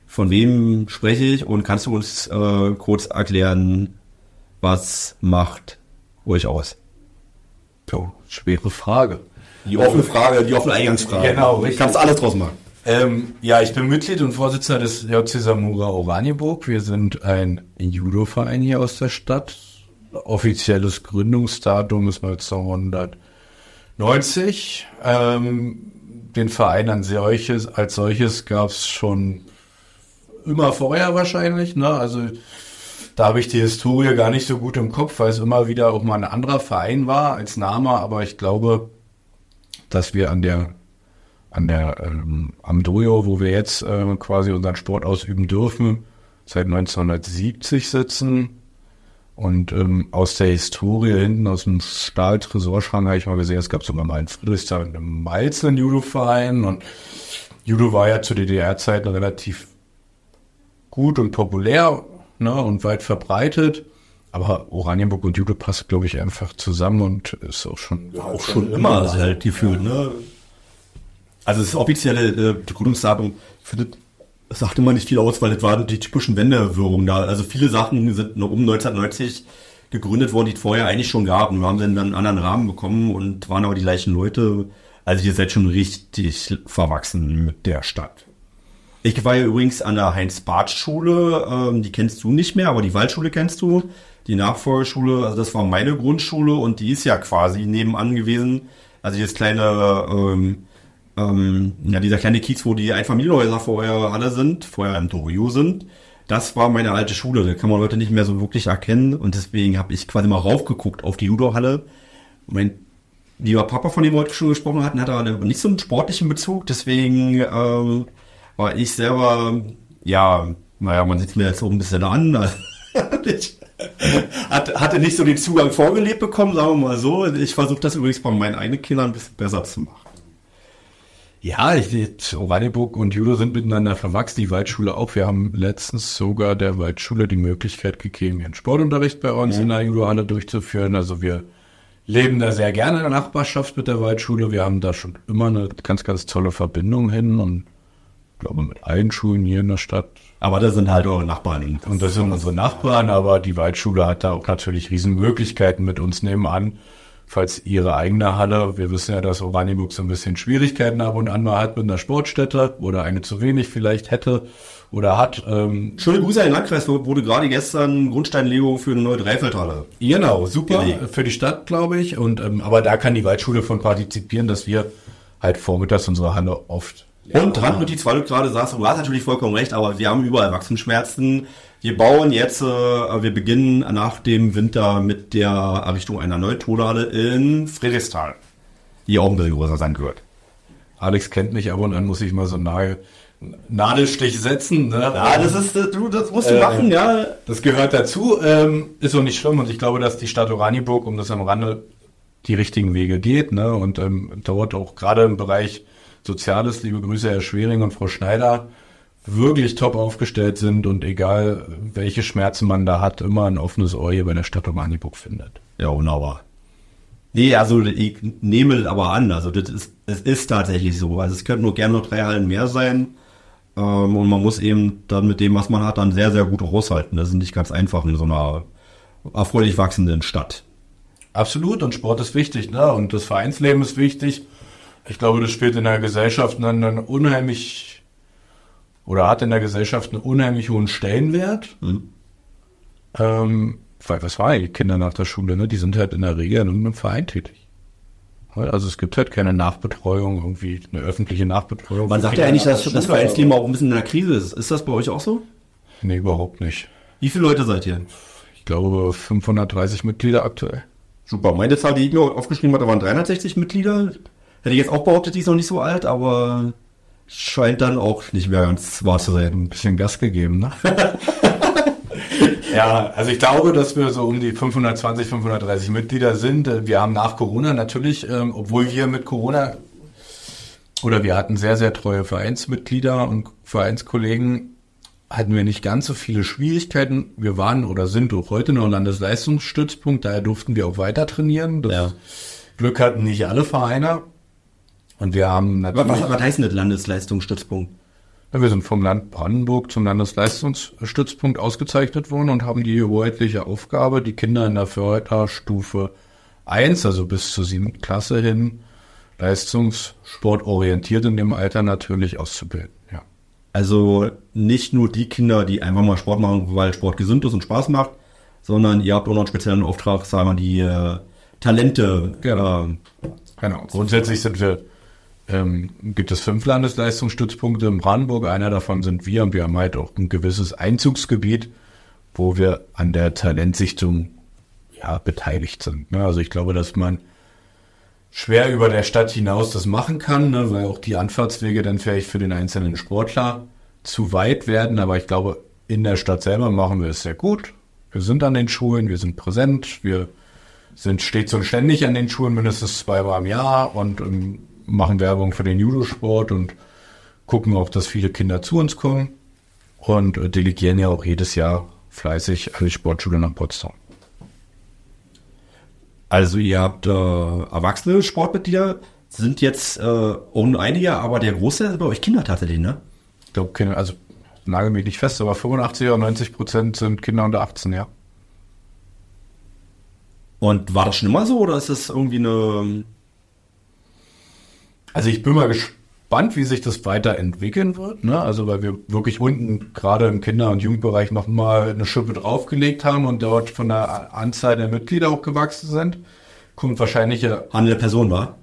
S2: Von wem spreche ich und kannst du uns äh, kurz erklären, was macht euch aus?
S3: Oh, schwere Frage.
S2: Die offene Frage, die offene Eingangsfrage.
S3: Genau, richtig.
S2: Kannst alles draus machen.
S3: Ähm, ja, ich bin Mitglied und Vorsitzender des JC Samura Oranienburg. Wir sind ein Judo-Verein hier aus der Stadt. Offizielles Gründungsdatum ist 1990. Ähm, den Verein an solches, als solches gab es schon immer vorher wahrscheinlich. Ne? Also da habe ich die Historie gar nicht so gut im Kopf, weil es immer wieder auch mal ein anderer Verein war als Name. Aber ich glaube, dass wir an der an der ähm, am Dojo, wo wir jetzt äh, quasi unseren Sport ausüben dürfen, seit 1970 sitzen. Und ähm, aus der Historie hinten, aus dem Stahltresorschrank habe ich mal gesehen, es gab sogar mal in Friedrichsthal einen Malzen Judo-Verein. Und Judo war ja zu DDR-Zeiten relativ gut und populär ne, und weit verbreitet. Aber Oranienburg und Judo passt, glaube ich, einfach zusammen und ist auch schon
S2: ja, auch schon immer also halt gefühlt. Ne? Also das offizielle äh, Gründungsdatum findet sagte man nicht viel aus, weil das waren die typischen Wendewirrungen da. Also viele Sachen sind noch um 1990 gegründet worden, die es vorher eigentlich schon gab. Und wir haben dann einen anderen Rahmen bekommen und waren aber die gleichen Leute. Also ihr seid schon richtig verwachsen mit der Stadt. Ich war ja übrigens an der Heinz-Barth-Schule, ähm, die kennst du nicht mehr, aber die Waldschule kennst du. Die Nachfolgeschule, also das war meine Grundschule und die ist ja quasi nebenan gewesen. Also das kleine ähm, ähm, ja, dieser kleine Kiez, wo die Einfamilienhäuser vorher alle sind, vorher im Torio sind, das war meine alte Schule. Da kann man Leute nicht mehr so wirklich erkennen. Und deswegen habe ich quasi mal raufgeguckt auf die Judo-Halle. Mein lieber Papa, von dem wir heute schon gesprochen hatten, hat aber nicht so einen sportlichen Bezug. Deswegen ähm, war ich selber, ja, naja, man sieht mir jetzt so ein bisschen an. ich hatte nicht so den Zugang vorgelebt bekommen, sagen wir mal so. Ich versuche das übrigens bei meinen eigenen Kindern ein bisschen besser zu machen.
S3: Ja, ich, Oranienburg und Judo sind miteinander verwachsen, die Waldschule auch. Wir haben letztens sogar der Waldschule die Möglichkeit gegeben, ihren Sportunterricht bei uns ja. in der Judohalle durchzuführen. Also wir leben da sehr gerne in der Nachbarschaft mit der Waldschule. Wir haben da schon immer eine ganz, ganz tolle Verbindung hin und ich glaube mit allen Schulen hier in der Stadt.
S2: Aber das sind halt eure Nachbarn.
S3: Und das sind unsere Nachbarn, aber die Waldschule hat da auch natürlich Riesenmöglichkeiten mit uns nebenan falls ihre eigene Halle, wir wissen ja, dass Oranienburg so ein bisschen Schwierigkeiten ab und an mal hat mit einer Sportstätte oder eine zu wenig vielleicht hätte oder hat.
S2: Ähm, Schöne Grüße an den Landkreis, wurde gerade gestern Grundsteinlegung für eine neue Dreifeldhalle.
S3: Genau, super gelegt. für die Stadt, glaube ich. Und ähm, aber da kann die Waldschule von partizipieren, dass wir halt vormittags unsere Halle oft
S2: und Randnotiz, weil du gerade sagst, du hast natürlich vollkommen recht, aber wir haben überall Wachstumsschmerzen. Wir bauen jetzt, äh, wir beginnen nach dem Winter mit der Errichtung einer neuen Tonhalle in Friedrichsthal, die auch ein bisschen größer sein wird.
S3: Alex kennt mich aber und dann muss ich mal so nahe Nadelstich setzen. Ne?
S2: Ja, das ist, du, das musst du äh, machen, ja.
S3: Das gehört dazu, ähm, ist auch nicht schlimm und ich glaube, dass die Stadt Oranienburg, um das am Rande, die richtigen Wege geht, ne, und ähm, dort auch gerade im Bereich Soziales, liebe Grüße Herr Schwering und Frau Schneider, wirklich top aufgestellt sind und egal welche Schmerzen man da hat, immer ein offenes Ohr hier bei der Stadt Omaniburg findet.
S2: Ja, wunderbar. Nee, also ich nehme aber an, also das ist, es ist tatsächlich so. Also es könnten nur gerne noch drei Hallen mehr sein. Ähm, und man muss eben dann mit dem, was man hat, dann sehr, sehr gut haushalten. Das ist nicht ganz einfach in so einer erfreulich wachsenden Stadt.
S3: Absolut, und Sport ist wichtig, ne? Und das Vereinsleben ist wichtig. Ich glaube, das spielt in der Gesellschaft einen, einen unheimlich oder hat in der Gesellschaft einen unheimlich hohen Stellenwert. Mhm. Ähm, weil was war die Kinder nach der Schule, ne? Die sind halt in der Regel in irgendeinem Verein tätig. Also es gibt halt keine Nachbetreuung, irgendwie eine öffentliche Nachbetreuung.
S2: Man sagt ja eigentlich, dass das Vereinsleben auch ein bisschen in der Krise ist. Ist das bei euch auch so?
S3: Nee, überhaupt nicht.
S2: Wie viele Leute seid ihr?
S3: Ich glaube 530 Mitglieder aktuell.
S2: Super. Meine Zahl, die ich mir aufgeschrieben hatte, waren 360 Mitglieder. Hätte ich jetzt auch behauptet, die ist noch nicht so alt, aber scheint dann auch nicht mehr ganz wahr zu sein.
S3: Ein bisschen Gas gegeben, ne? ja, also ich glaube, dass wir so um die 520, 530 Mitglieder sind. Wir haben nach Corona natürlich, ähm, obwohl wir mit Corona oder wir hatten sehr, sehr treue Vereinsmitglieder und Vereinskollegen, hatten wir nicht ganz so viele Schwierigkeiten. Wir waren oder sind auch heute noch Landesleistungsstützpunkt, daher durften wir auch weiter trainieren. Das ja. Glück hatten nicht alle Vereine. Und wir haben
S2: natürlich. Was, was heißt denn das Landesleistungsstützpunkt?
S3: Wir sind vom Land Brandenburg zum Landesleistungsstützpunkt ausgezeichnet worden und haben die hoheitliche Aufgabe, die Kinder in der Förderstufe 1, also bis zur siebten Klasse hin, leistungssportorientiert in dem Alter natürlich auszubilden. Ja.
S2: Also nicht nur die Kinder, die einfach mal Sport machen, weil Sport gesund ist und Spaß macht, sondern ihr habt auch noch einen speziellen Auftrag, sagen wir mal, die äh, Talente.
S3: Genau. Äh, genau. Grundsätzlich sind wir ähm, gibt es fünf Landesleistungsstützpunkte in Brandenburg. Einer davon sind wir und wir haben halt auch ein gewisses Einzugsgebiet, wo wir an der Talentsichtung ja, beteiligt sind. Ne? Also ich glaube, dass man schwer über der Stadt hinaus das machen kann, ne, weil auch die Anfahrtswege dann vielleicht für den einzelnen Sportler zu weit werden. Aber ich glaube, in der Stadt selber machen wir es sehr gut. Wir sind an den Schulen, wir sind präsent, wir sind stets und ständig an den Schulen, mindestens zweimal im Jahr und ähm, machen Werbung für den Judosport und gucken auch, dass viele Kinder zu uns kommen und äh, delegieren ja auch jedes Jahr fleißig die Sportschule nach Potsdam.
S2: Also ihr habt äh, erwachsene Sportmitglieder, sind jetzt äh, ohne einige, aber der Großteil ist bei euch Kinder tatsächlich, ne?
S3: Ich glaube, also nagel mich nicht fest, aber 85 oder 90 Prozent sind Kinder unter 18, ja.
S2: Und war das schon immer so oder ist das irgendwie eine...
S3: Also ich bin mal gespannt, wie sich das weiterentwickeln wird. Ne? Also weil wir wirklich unten gerade im Kinder- und Jugendbereich nochmal eine Schippe draufgelegt haben und dort von der Anzahl der Mitglieder auch gewachsen sind. Kommt wahrscheinlich...
S2: Handel der Person war?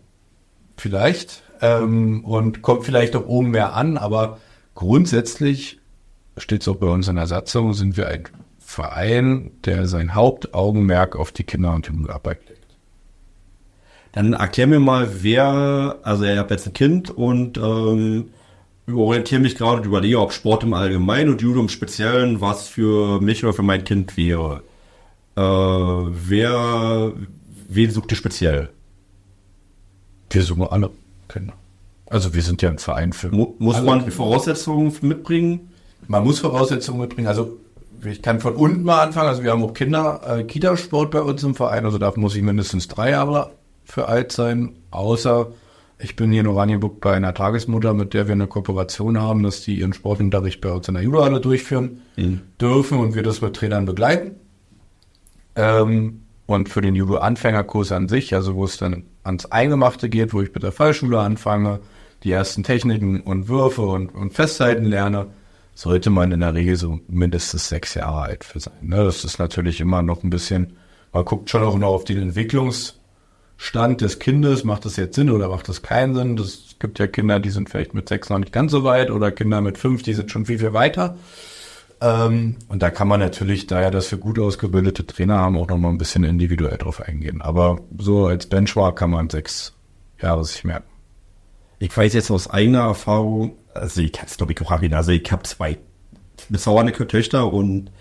S3: Vielleicht. Ähm, und kommt vielleicht auch oben mehr an, aber grundsätzlich steht es auch bei uns in der Satzung, sind wir ein Verein, der sein Hauptaugenmerk auf die Kinder- und Jugendarbeit legt.
S2: Dann erklär mir mal, wer, also ihr habt jetzt ein Kind und ähm, orientiere mich gerade und überlege, ob Sport im Allgemeinen und Judo im Speziellen was für mich oder für mein Kind wäre. Äh, wer, wen sucht ihr speziell?
S3: Wir suchen alle Kinder. Also wir sind ja ein Verein für.
S2: Mu muss man Voraussetzungen mitbringen?
S3: Man muss Voraussetzungen mitbringen. Also ich kann von unten mal anfangen. Also wir haben auch Kinder, äh, Kitasport bei uns im Verein. Also da muss ich mindestens drei Jahre für alt sein, außer ich bin hier in Oranienburg bei einer Tagesmutter, mit der wir eine Kooperation haben, dass die ihren Sportunterricht bei uns in der Judohalle durchführen mhm. dürfen und wir das mit Trainern begleiten. Ähm, und für den Judo-Anfängerkurs an sich, also wo es dann ans Eingemachte geht, wo ich mit der Fallschule anfange, die ersten Techniken und Würfe und, und Festhalten lerne, sollte man in der Regel so mindestens sechs Jahre alt für sein. Ne? Das ist natürlich immer noch ein bisschen, man guckt schon auch noch auf den Entwicklungs- Stand des Kindes, macht das jetzt Sinn oder macht das keinen Sinn? Es gibt ja Kinder, die sind vielleicht mit sechs noch nicht ganz so weit oder Kinder mit fünf, die sind schon viel, viel weiter. Ähm, und da kann man natürlich, da ja das für gut ausgebildete Trainer haben, auch noch mal ein bisschen individuell drauf eingehen. Aber so als Benchmark kann man sechs Jahre sich merken.
S2: Ich weiß jetzt aus eigener Erfahrung, also ich kann es glaube ich auch erwähnen, also ich habe zwei bezauernde Töchter und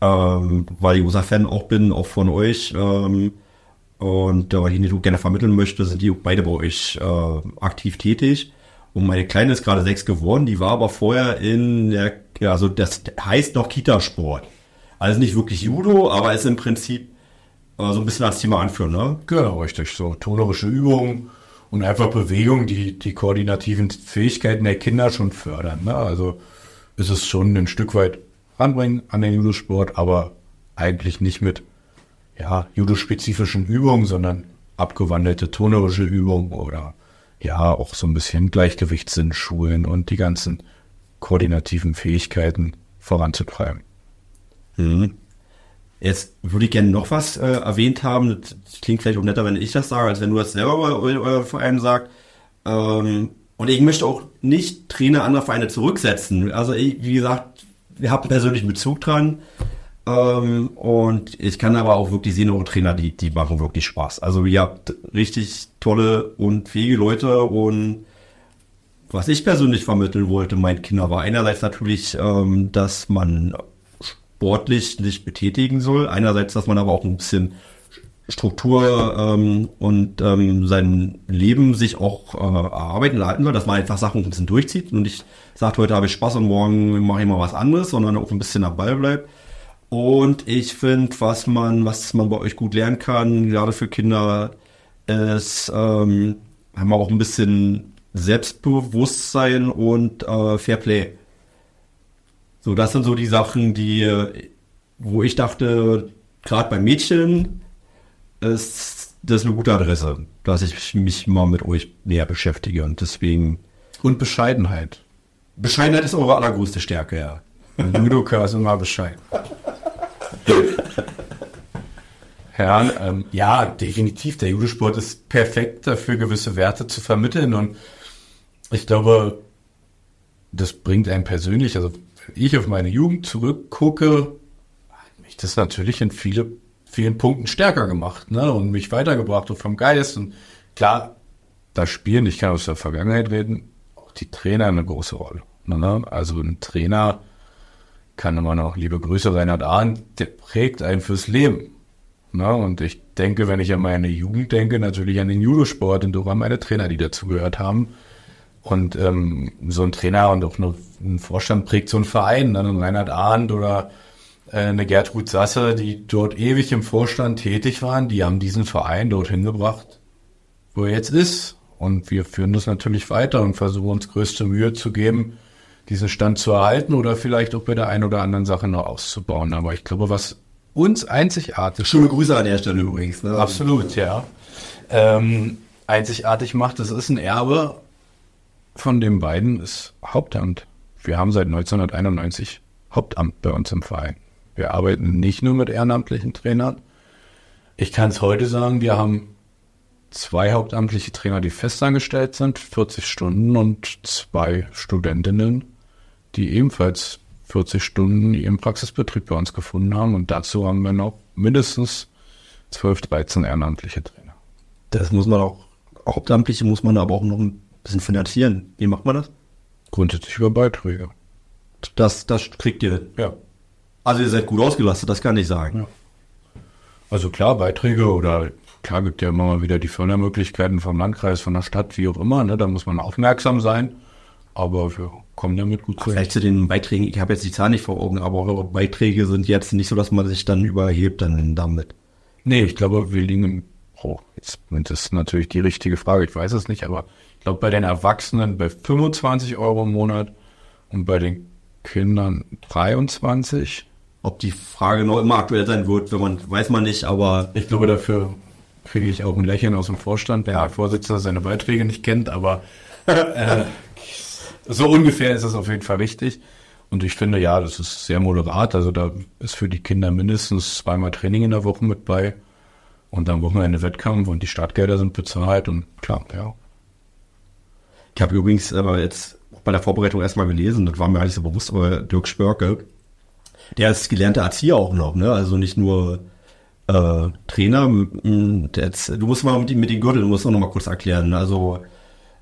S2: ähm, weil ich großer Fan auch bin, auch von euch, ähm, und äh, weil ich nicht gerne vermitteln möchte, sind die beide bei euch äh, aktiv tätig. Und meine Kleine ist gerade sechs geworden, die war aber vorher in der, ja, also das heißt noch Kitasport. Also nicht wirklich Judo, aber ist im Prinzip äh, so ein bisschen als Thema anführen, ne?
S3: Genau, richtig. So tonerische Übungen und einfach Bewegungen, die die koordinativen Fähigkeiten der Kinder schon fördern. Ne? Also ist es schon ein Stück weit ranbringen an den Judosport, aber eigentlich nicht mit ja, judospezifischen Übungen, sondern abgewandelte tonerische Übungen oder ja, auch so ein bisschen Gleichgewichtssinn schulen und die ganzen koordinativen Fähigkeiten voranzutreiben.
S2: Mhm. Jetzt würde ich gerne noch was äh, erwähnt haben. Das klingt vielleicht auch netter, wenn ich das sage, als wenn du das selber bei eurem Verein sagst. Ähm, und ich möchte auch nicht Trainer anderer Vereine zurücksetzen. Also ich, wie gesagt, wir haben persönlichen Bezug dran. Ähm, und ich kann aber auch wirklich sehen, eure Trainer, die, die machen wirklich Spaß. Also ihr habt richtig tolle und fähige Leute und was ich persönlich vermitteln wollte meinen Kindern war einerseits natürlich, ähm, dass man sportlich sich betätigen soll, einerseits, dass man aber auch ein bisschen Struktur ähm, und ähm, sein Leben sich auch äh, erarbeiten leiten soll, dass man einfach Sachen ein bisschen durchzieht und nicht sagt, heute habe ich Spaß und morgen mache ich mal was anderes, sondern auch ein bisschen am Ball bleibt. Und ich finde, was man, was man bei euch gut lernen kann, gerade für Kinder, ist, ähm, haben wir auch ein bisschen Selbstbewusstsein und äh, Fairplay. So, das sind so die Sachen, die, wo ich dachte, gerade bei Mädchen ist das eine gute Adresse, dass ich mich mal mit euch näher beschäftige und deswegen.
S3: Und Bescheidenheit.
S2: Bescheidenheit ist eure allergrößte Stärke, ja.
S3: Judoka ist immer bescheiden. Ja, ähm, ja, definitiv. Der Judosport ist perfekt dafür, gewisse Werte zu vermitteln. Und ich glaube, das bringt einen persönlich, also wenn ich auf meine Jugend zurückgucke, hat mich das natürlich in viele, vielen Punkten stärker gemacht ne? und mich weitergebracht und vom Geist. Und klar da spielen, ich kann aus der Vergangenheit reden, auch die Trainer eine große Rolle. Ne? Also ein Trainer kann immer noch, liebe Grüße Reinhard Ahn, der prägt einen fürs Leben. Ne? Und ich denke, wenn ich an meine Jugend denke, natürlich an den Judosport und da waren meine Trainer, die dazugehört haben. Und ähm, so ein Trainer und auch eine, ein Vorstand prägt so einen Verein, ne? ein Reinhard Ahnd oder äh, eine Gertrud Sasse, die dort ewig im Vorstand tätig waren, die haben diesen Verein dorthin gebracht, wo er jetzt ist. Und wir führen das natürlich weiter und versuchen uns größte Mühe zu geben, diesen Stand zu erhalten oder vielleicht auch bei der einen oder anderen Sache noch auszubauen. Aber ich glaube, was uns einzigartig.
S2: Schöne Grüße an der Stelle übrigens.
S3: Ne? Absolut, ja. Ähm, einzigartig macht, das ist ein Erbe von den beiden, ist Hauptamt. Wir haben seit 1991 Hauptamt bei uns im Verein. Wir arbeiten nicht nur mit ehrenamtlichen Trainern. Ich kann es heute sagen, wir haben zwei hauptamtliche Trainer, die festangestellt sind, 40 Stunden und zwei Studentinnen, die ebenfalls 40 Stunden ihren Praxisbetrieb bei uns gefunden haben. Und dazu haben wir noch mindestens 12, 13 ehrenamtliche Trainer.
S2: Das muss man auch, Hauptamtliche muss man aber auch noch ein bisschen finanzieren. Wie macht man das?
S3: Grundsätzlich über Beiträge.
S2: Das, das kriegt ihr.
S3: Ja.
S2: Also ihr seid gut ausgelastet, das kann ich sagen.
S3: Ja. Also klar, Beiträge oder klar gibt ja immer mal wieder die Fördermöglichkeiten vom Landkreis, von der Stadt, wie auch immer. Ne? Da muss man aufmerksam sein. Aber wir kommen damit gut
S2: zurecht. Vielleicht zu den Beiträgen, ich habe jetzt die Zahl nicht vor Augen, aber eure Beiträge sind jetzt nicht so, dass man sich dann überhebt dann damit.
S3: Nee, ich glaube, wir liegen im, oh, jetzt das ist natürlich die richtige Frage, ich weiß es nicht, aber ich glaube bei den Erwachsenen bei 25 Euro im Monat und bei den Kindern 23.
S2: Ob die Frage noch immer aktuell sein wird, wenn man, weiß man nicht, aber.
S3: Ich glaube, dafür kriege ich auch ein Lächeln aus dem Vorstand, wenn der Vorsitzende seine Beiträge nicht kennt, aber äh, so ungefähr ist es auf jeden Fall richtig. Und ich finde, ja, das ist sehr moderat. Also da ist für die Kinder mindestens zweimal Training in der Woche mit bei. Und am Wochenende Wettkampf und die Startgelder sind bezahlt und klar, ja.
S2: Ich habe übrigens äh, jetzt bei der Vorbereitung erstmal gelesen, das war mir nicht so bewusst, aber Dirk Spörke, der ist gelernter Erzieher auch noch, ne? Also nicht nur äh, Trainer. Jetzt, du musst mal mit, mit den Gürteln, du musst auch noch mal kurz erklären. Also,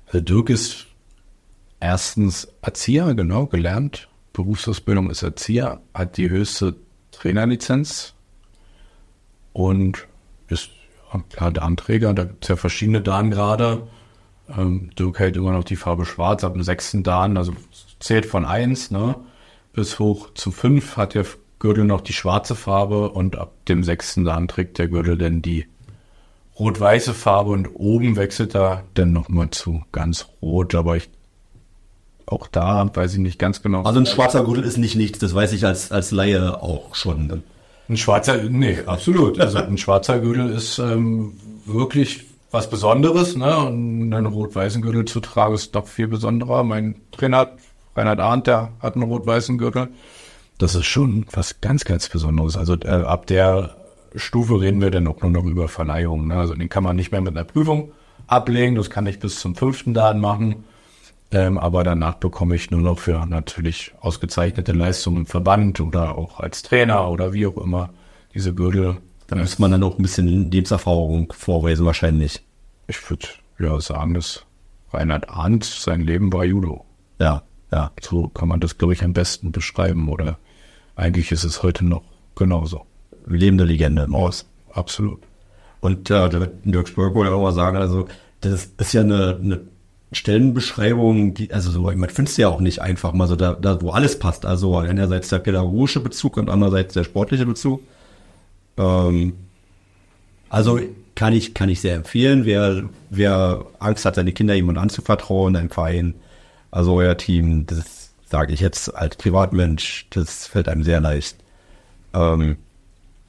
S3: also Dirk ist erstens Erzieher, genau, gelernt. Berufsausbildung ist Erzieher, hat die höchste Trainerlizenz und ist klar Darnträger. Da gibt es ja verschiedene Darngrade. Ähm, Dirk hält immer noch die Farbe schwarz ab dem sechsten Dan, also zählt von eins ne, bis hoch zu fünf hat der Gürtel noch die schwarze Farbe und ab dem sechsten Dan trägt der Gürtel dann die rot-weiße Farbe und oben wechselt er dann nochmal zu ganz rot, aber ich auch da weiß ich nicht ganz genau.
S2: Also ein schwarzer Gürtel ist nicht nichts, das weiß ich als, als Laie auch schon.
S3: Ein schwarzer, nee, absolut. Also ein schwarzer Gürtel ist ähm, wirklich was Besonderes, ne? Und einen rot-weißen Gürtel zu tragen ist doch viel besonderer. Mein Trainer, Reinhard Arndt, der hat einen rot-weißen Gürtel. Das ist schon was ganz, ganz Besonderes. Also äh, ab der Stufe reden wir dann auch nur noch über Verleihungen. Ne? Also den kann man nicht mehr mit einer Prüfung ablegen. Das kann ich bis zum fünften Dan machen. Ähm, aber danach bekomme ich nur noch für natürlich ausgezeichnete Leistungen im Verband oder auch als Trainer oder wie auch immer diese Gürtel.
S2: Da muss man dann auch ein bisschen Lebenserfahrung vorweisen wahrscheinlich.
S3: Ich würde ja sagen, dass Reinhard Arndt sein Leben war Judo.
S2: Ja, ja.
S3: So kann man das, glaube ich, am besten beschreiben. Oder eigentlich ist es heute noch genauso.
S2: Lebende Legende im Aus.
S3: Absolut.
S2: Und äh, Dirk Spurk wollte auch mal sagen, also das ist ja eine, eine Stellenbeschreibung, die, also so, man findet ja auch nicht einfach mal so, da, da wo alles passt. Also einerseits der pädagogische Bezug und andererseits der sportliche Bezug. Ähm, also kann ich, kann ich sehr empfehlen, wer, wer Angst hat, seine Kinder jemand anzuvertrauen, ein Verein, also euer Team, das sage ich jetzt als Privatmensch, das fällt einem sehr leicht, ähm,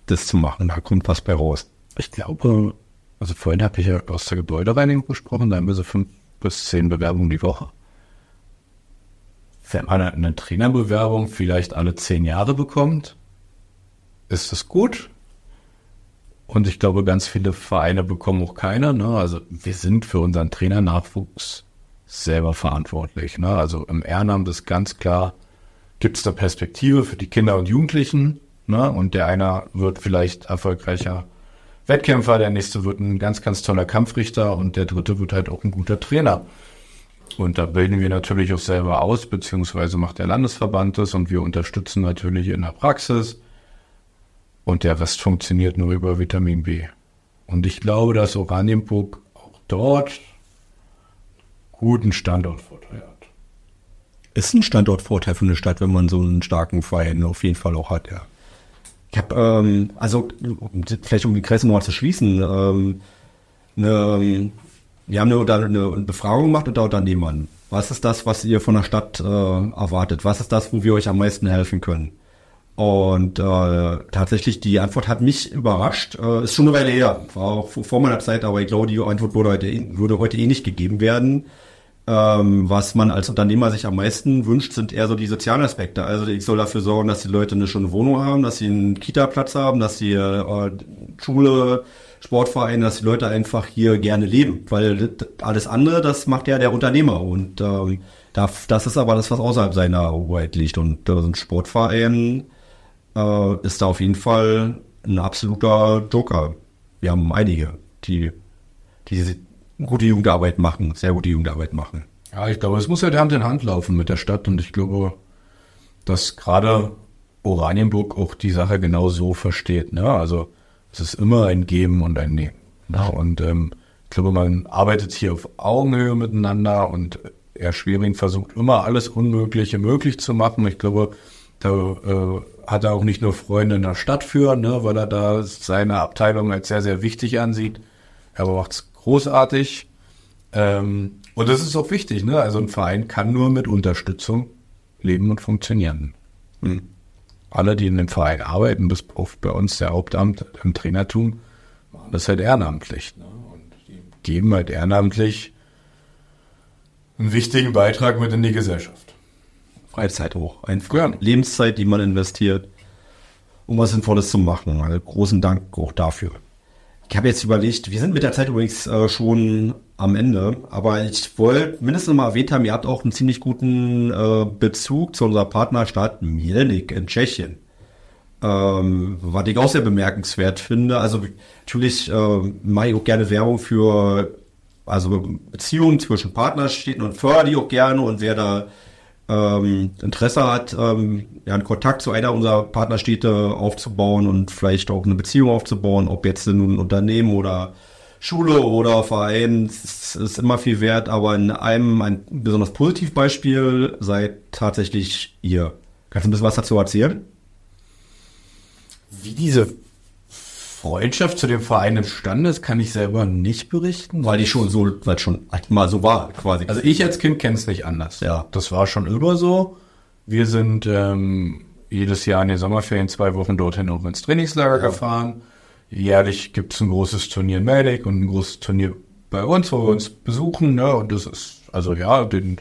S2: das zu machen. Da kommt was bei raus.
S3: Ich glaube, also vorhin habe ich ja aus der Gebäudereinigung gesprochen, da haben wir so fünf bis zehn Bewerbungen die Woche. Wenn man eine Trainerbewerbung vielleicht alle zehn Jahre bekommt, ist das gut. Und ich glaube, ganz viele Vereine bekommen auch keine. Ne? Also wir sind für unseren Trainernachwuchs selber verantwortlich. Ne? Also im Ehrenamt ist ganz klar, gibt es eine Perspektive für die Kinder und Jugendlichen. Ne? Und der einer wird vielleicht erfolgreicher Wettkämpfer, der nächste wird ein ganz, ganz toller Kampfrichter und der dritte wird halt auch ein guter Trainer. Und da bilden wir natürlich auch selber aus, beziehungsweise macht der Landesverband das und wir unterstützen natürlich in der Praxis. Und der Rest funktioniert nur über Vitamin B. Und ich glaube, dass Oranienburg auch dort guten Standortvorteil hat.
S2: Ist ein Standortvorteil für eine Stadt, wenn man so einen starken Verein auf jeden Fall auch hat, ja. Ich habe, ähm, also vielleicht um die Kreise nochmal zu schließen, ähm, eine, wir haben eine, eine Befragung gemacht unter Unternehmern. Was ist das, was ihr von der Stadt äh, erwartet? Was ist das, wo wir euch am meisten helfen können? Und äh, tatsächlich, die Antwort hat mich überrascht. Äh, ist schon eine Weile her, war auch vor meiner Zeit, aber ich glaube, die Antwort würde heute, würde heute eh nicht gegeben werden. Ähm, was man als Unternehmer sich am meisten wünscht, sind eher so die sozialen Aspekte. Also ich soll dafür sorgen, dass die Leute eine schöne Wohnung haben, dass sie einen Kita-Platz haben, dass sie äh, Schule, Sportvereine, dass die Leute einfach hier gerne leben. Weil alles andere, das macht ja der Unternehmer. Und äh, das ist aber das, was außerhalb seiner Hoheit liegt. Und äh, ein Sportverein äh, ist da auf jeden Fall ein absoluter Joker. Wir haben einige, die, die gute Jugendarbeit machen, sehr gute Jugendarbeit machen.
S3: Ja, ich glaube, es muss halt Hand in Hand laufen mit der Stadt und ich glaube, dass gerade Oranienburg auch die Sache genau so versteht. Ne? Also es ist immer ein Geben und ein Nehmen. Ne? Und ähm, ich glaube, man arbeitet hier auf Augenhöhe miteinander und Herr Schwering versucht immer alles Unmögliche möglich zu machen. Ich glaube, da äh, hat er auch nicht nur Freunde in der Stadt für, ne, weil er da seine Abteilung als sehr, sehr wichtig ansieht. Er macht es großartig. Ähm, und das ist auch wichtig, ne? Also ein Verein kann nur mit Unterstützung leben und funktionieren. Hm. Alle, die in dem Verein arbeiten, bis auf bei uns der Hauptamt im Trainertum, machen das halt ehrenamtlich. Ne? Und die geben halt ehrenamtlich einen wichtigen Beitrag mit in die Gesellschaft.
S2: Freizeit hoch. Einfach ja. Lebenszeit, die man investiert, um was Sinnvolles zu machen. Also großen Dank auch dafür. Ich habe jetzt überlegt, wir sind mit der Zeit übrigens äh, schon am Ende, aber ich wollte mindestens mal erwähnt haben, ihr habt auch einen ziemlich guten äh, Bezug zu unserer Partnerstadt Mielnik in Tschechien. Ähm, was ich auch sehr bemerkenswert finde. Also natürlich äh, mache ich auch gerne Werbung für also Beziehungen zwischen Partnerstädten und fördere die auch gerne und wer da ähm, Interesse hat, ähm, ja, einen Kontakt zu einer unserer Partnerstädte aufzubauen und vielleicht auch eine Beziehung aufzubauen, ob jetzt in einem Unternehmen oder Schule oder Verein, ist, ist immer viel wert, aber in einem ein besonders Positivbeispiel seid tatsächlich ihr. Kannst du ein bisschen was dazu erzählen?
S3: Wie diese Freundschaft zu dem Verein entstanden ist, kann ich selber nicht berichten.
S2: Weil die schon so, weil schon mal so war, quasi.
S3: Also ich als Kind kenne es nicht anders. Ja. Das war schon immer so. Wir sind ähm, jedes Jahr in den Sommerferien zwei Wochen dorthin auch ins Trainingslager ja. gefahren. Jährlich gibt es ein großes Turnier in Medic und ein großes Turnier bei uns, wo wir uns besuchen. Ne? Und das ist, also ja, den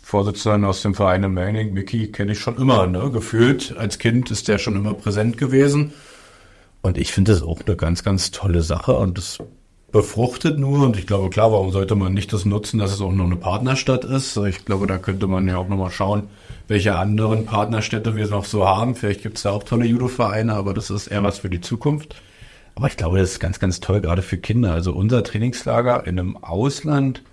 S3: Vorsitzenden aus dem Verein in Medic, Mickey, kenne ich schon immer. Ne? Gefühlt als Kind ist der schon immer präsent gewesen. Und ich finde das auch eine ganz, ganz tolle Sache und das befruchtet nur. Und ich glaube, klar, warum sollte man nicht das nutzen, dass es auch noch eine Partnerstadt ist? Ich glaube, da könnte man ja auch nochmal schauen, welche anderen Partnerstädte wir noch so haben. Vielleicht gibt es da auch tolle Judo-Vereine, aber das ist eher was für die Zukunft. Aber ich glaube, das ist ganz, ganz toll, gerade für Kinder. Also unser Trainingslager in einem Ausland,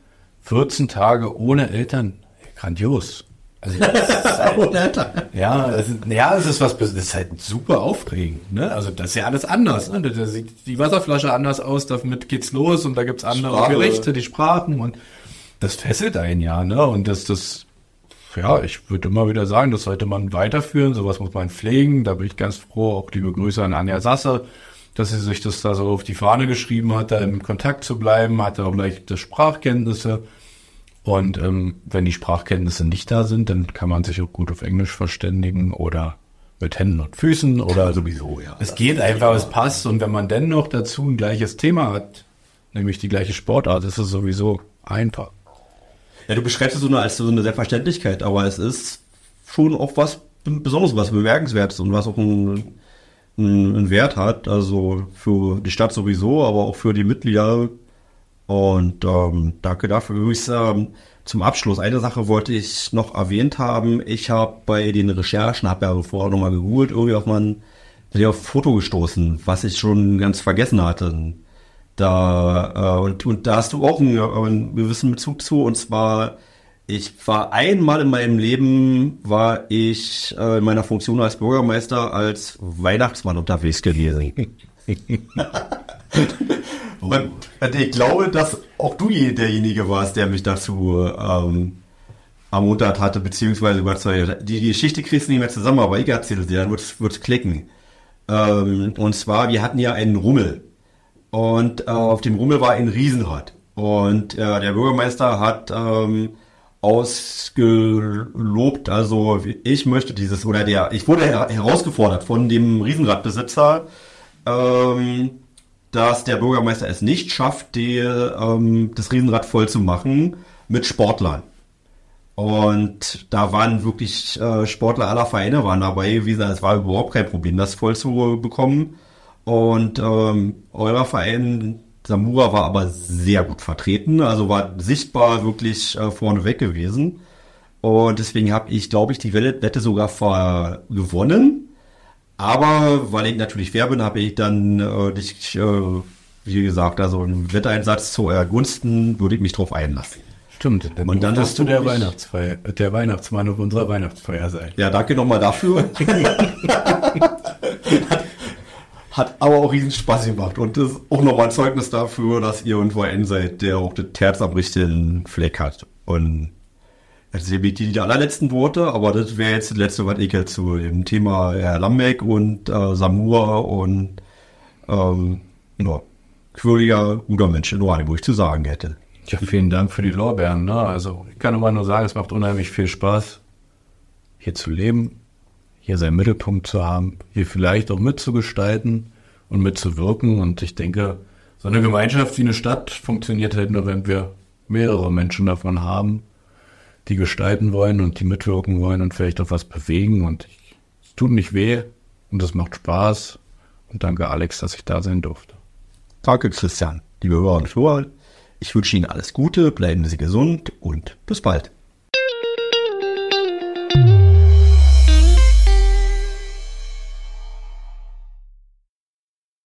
S3: 14 Tage ohne Eltern, grandios. Also, halt, ja, es ist, ja, es ist was, das ist halt super aufregend, ne? Also, das ist ja alles anders, ne? Da sieht die Wasserflasche anders aus, damit geht's los und da gibt's andere Sprache. Gerichte, die Sprachen und das fesselt einen ja, ne? Und das, das, ja, ich würde immer wieder sagen, das sollte man weiterführen, sowas muss man pflegen, da bin ich ganz froh, auch liebe Grüße an Anja Sasse, dass sie sich das da so auf die Fahne geschrieben hat, da im Kontakt zu bleiben, hatte auch leichte Sprachkenntnisse, und ähm, wenn die Sprachkenntnisse nicht da sind, dann kann man sich auch gut auf Englisch verständigen oder mit Händen und Füßen oder sowieso, ja. Es geht einfach, es passt. Und wenn man dennoch dazu ein gleiches Thema hat, nämlich die gleiche Sportart, ist es sowieso einfach.
S2: Ja, du beschreibst es so eine, als so eine Selbstverständlichkeit, aber es ist schon auch was Besonderes, was Bemerkenswertes und was auch einen, einen Wert hat. Also für die Stadt sowieso, aber auch für die Mitglieder und ähm, danke dafür. Übrigens, ähm, zum Abschluss, eine Sache wollte ich noch erwähnt haben. Ich habe bei den Recherchen, habe ja vorher nochmal gegoogelt, irgendwie auf man bin auf ein Foto gestoßen, was ich schon ganz vergessen hatte. Da, äh, und, und da hast du auch einen, einen gewissen Bezug zu, und zwar, ich war einmal in meinem Leben, war ich äh, in meiner Funktion als Bürgermeister als Weihnachtsmann unterwegs gewesen. und ich glaube, dass auch du derjenige warst, der mich dazu ähm, ermuntert hatte, beziehungsweise überzeugt. Die Geschichte kriegst du nicht mehr zusammen, aber ich erzähle sie, dann wird's, wird's klicken. Ähm, und zwar, wir hatten ja einen Rummel. Und äh, auf dem Rummel war ein Riesenrad. Und äh, der Bürgermeister hat ähm, ausgelobt, also ich möchte dieses, oder der, ich wurde her herausgefordert von dem Riesenradbesitzer, ähm, dass der Bürgermeister es nicht schafft, die, ähm, das Riesenrad voll zu machen mit Sportlern. Und da waren wirklich äh, Sportler aller Vereine waren dabei gewesen. Es war überhaupt kein Problem, das voll zu bekommen. Und ähm, euer Verein Samura war aber sehr gut vertreten, also war sichtbar wirklich äh, vorne weg gewesen. Und deswegen habe ich, glaube ich, die Wette sogar gewonnen. Aber weil ich natürlich fair bin, habe ich dann äh, dich, äh, wie gesagt, also einen Wetteinsatz zu eurer Gunsten würde ich mich drauf einlassen.
S3: Stimmt, dann und dann hast du der Weihnachtsfeier, der Weihnachtsmann auf unserer Weihnachtsfeier sein.
S2: Ja, danke nochmal dafür. hat, aber auch riesen Spaß gemacht und das ist auch nochmal ein Zeugnis dafür, dass ihr irgendwo ein seid, der auch das Herz am richtigen Fleck hat. Und sind die, die allerletzten Worte, aber das wäre jetzt das letzte, was ich jetzt zu dem Thema Herr Lambeck und äh, Samura und ähm, ja, quirliger, guter Mensch in Oranienburg zu sagen hätte.
S3: Ja, vielen Dank für die Lorbeeren. Ne? Also ich kann immer nur sagen, es macht unheimlich viel Spaß, hier zu leben, hier seinen Mittelpunkt zu haben, hier vielleicht auch mitzugestalten und mitzuwirken. Und ich denke, so eine Gemeinschaft wie eine Stadt funktioniert halt nur, wenn wir mehrere Menschen davon haben, die gestalten wollen und die mitwirken wollen und vielleicht auch was bewegen. Und es tut nicht weh und es macht Spaß. Und danke Alex, dass ich da sein durfte.
S2: Danke Christian, liebe Hörer und Hörer. Ich wünsche Ihnen alles Gute, bleiben Sie gesund und bis bald.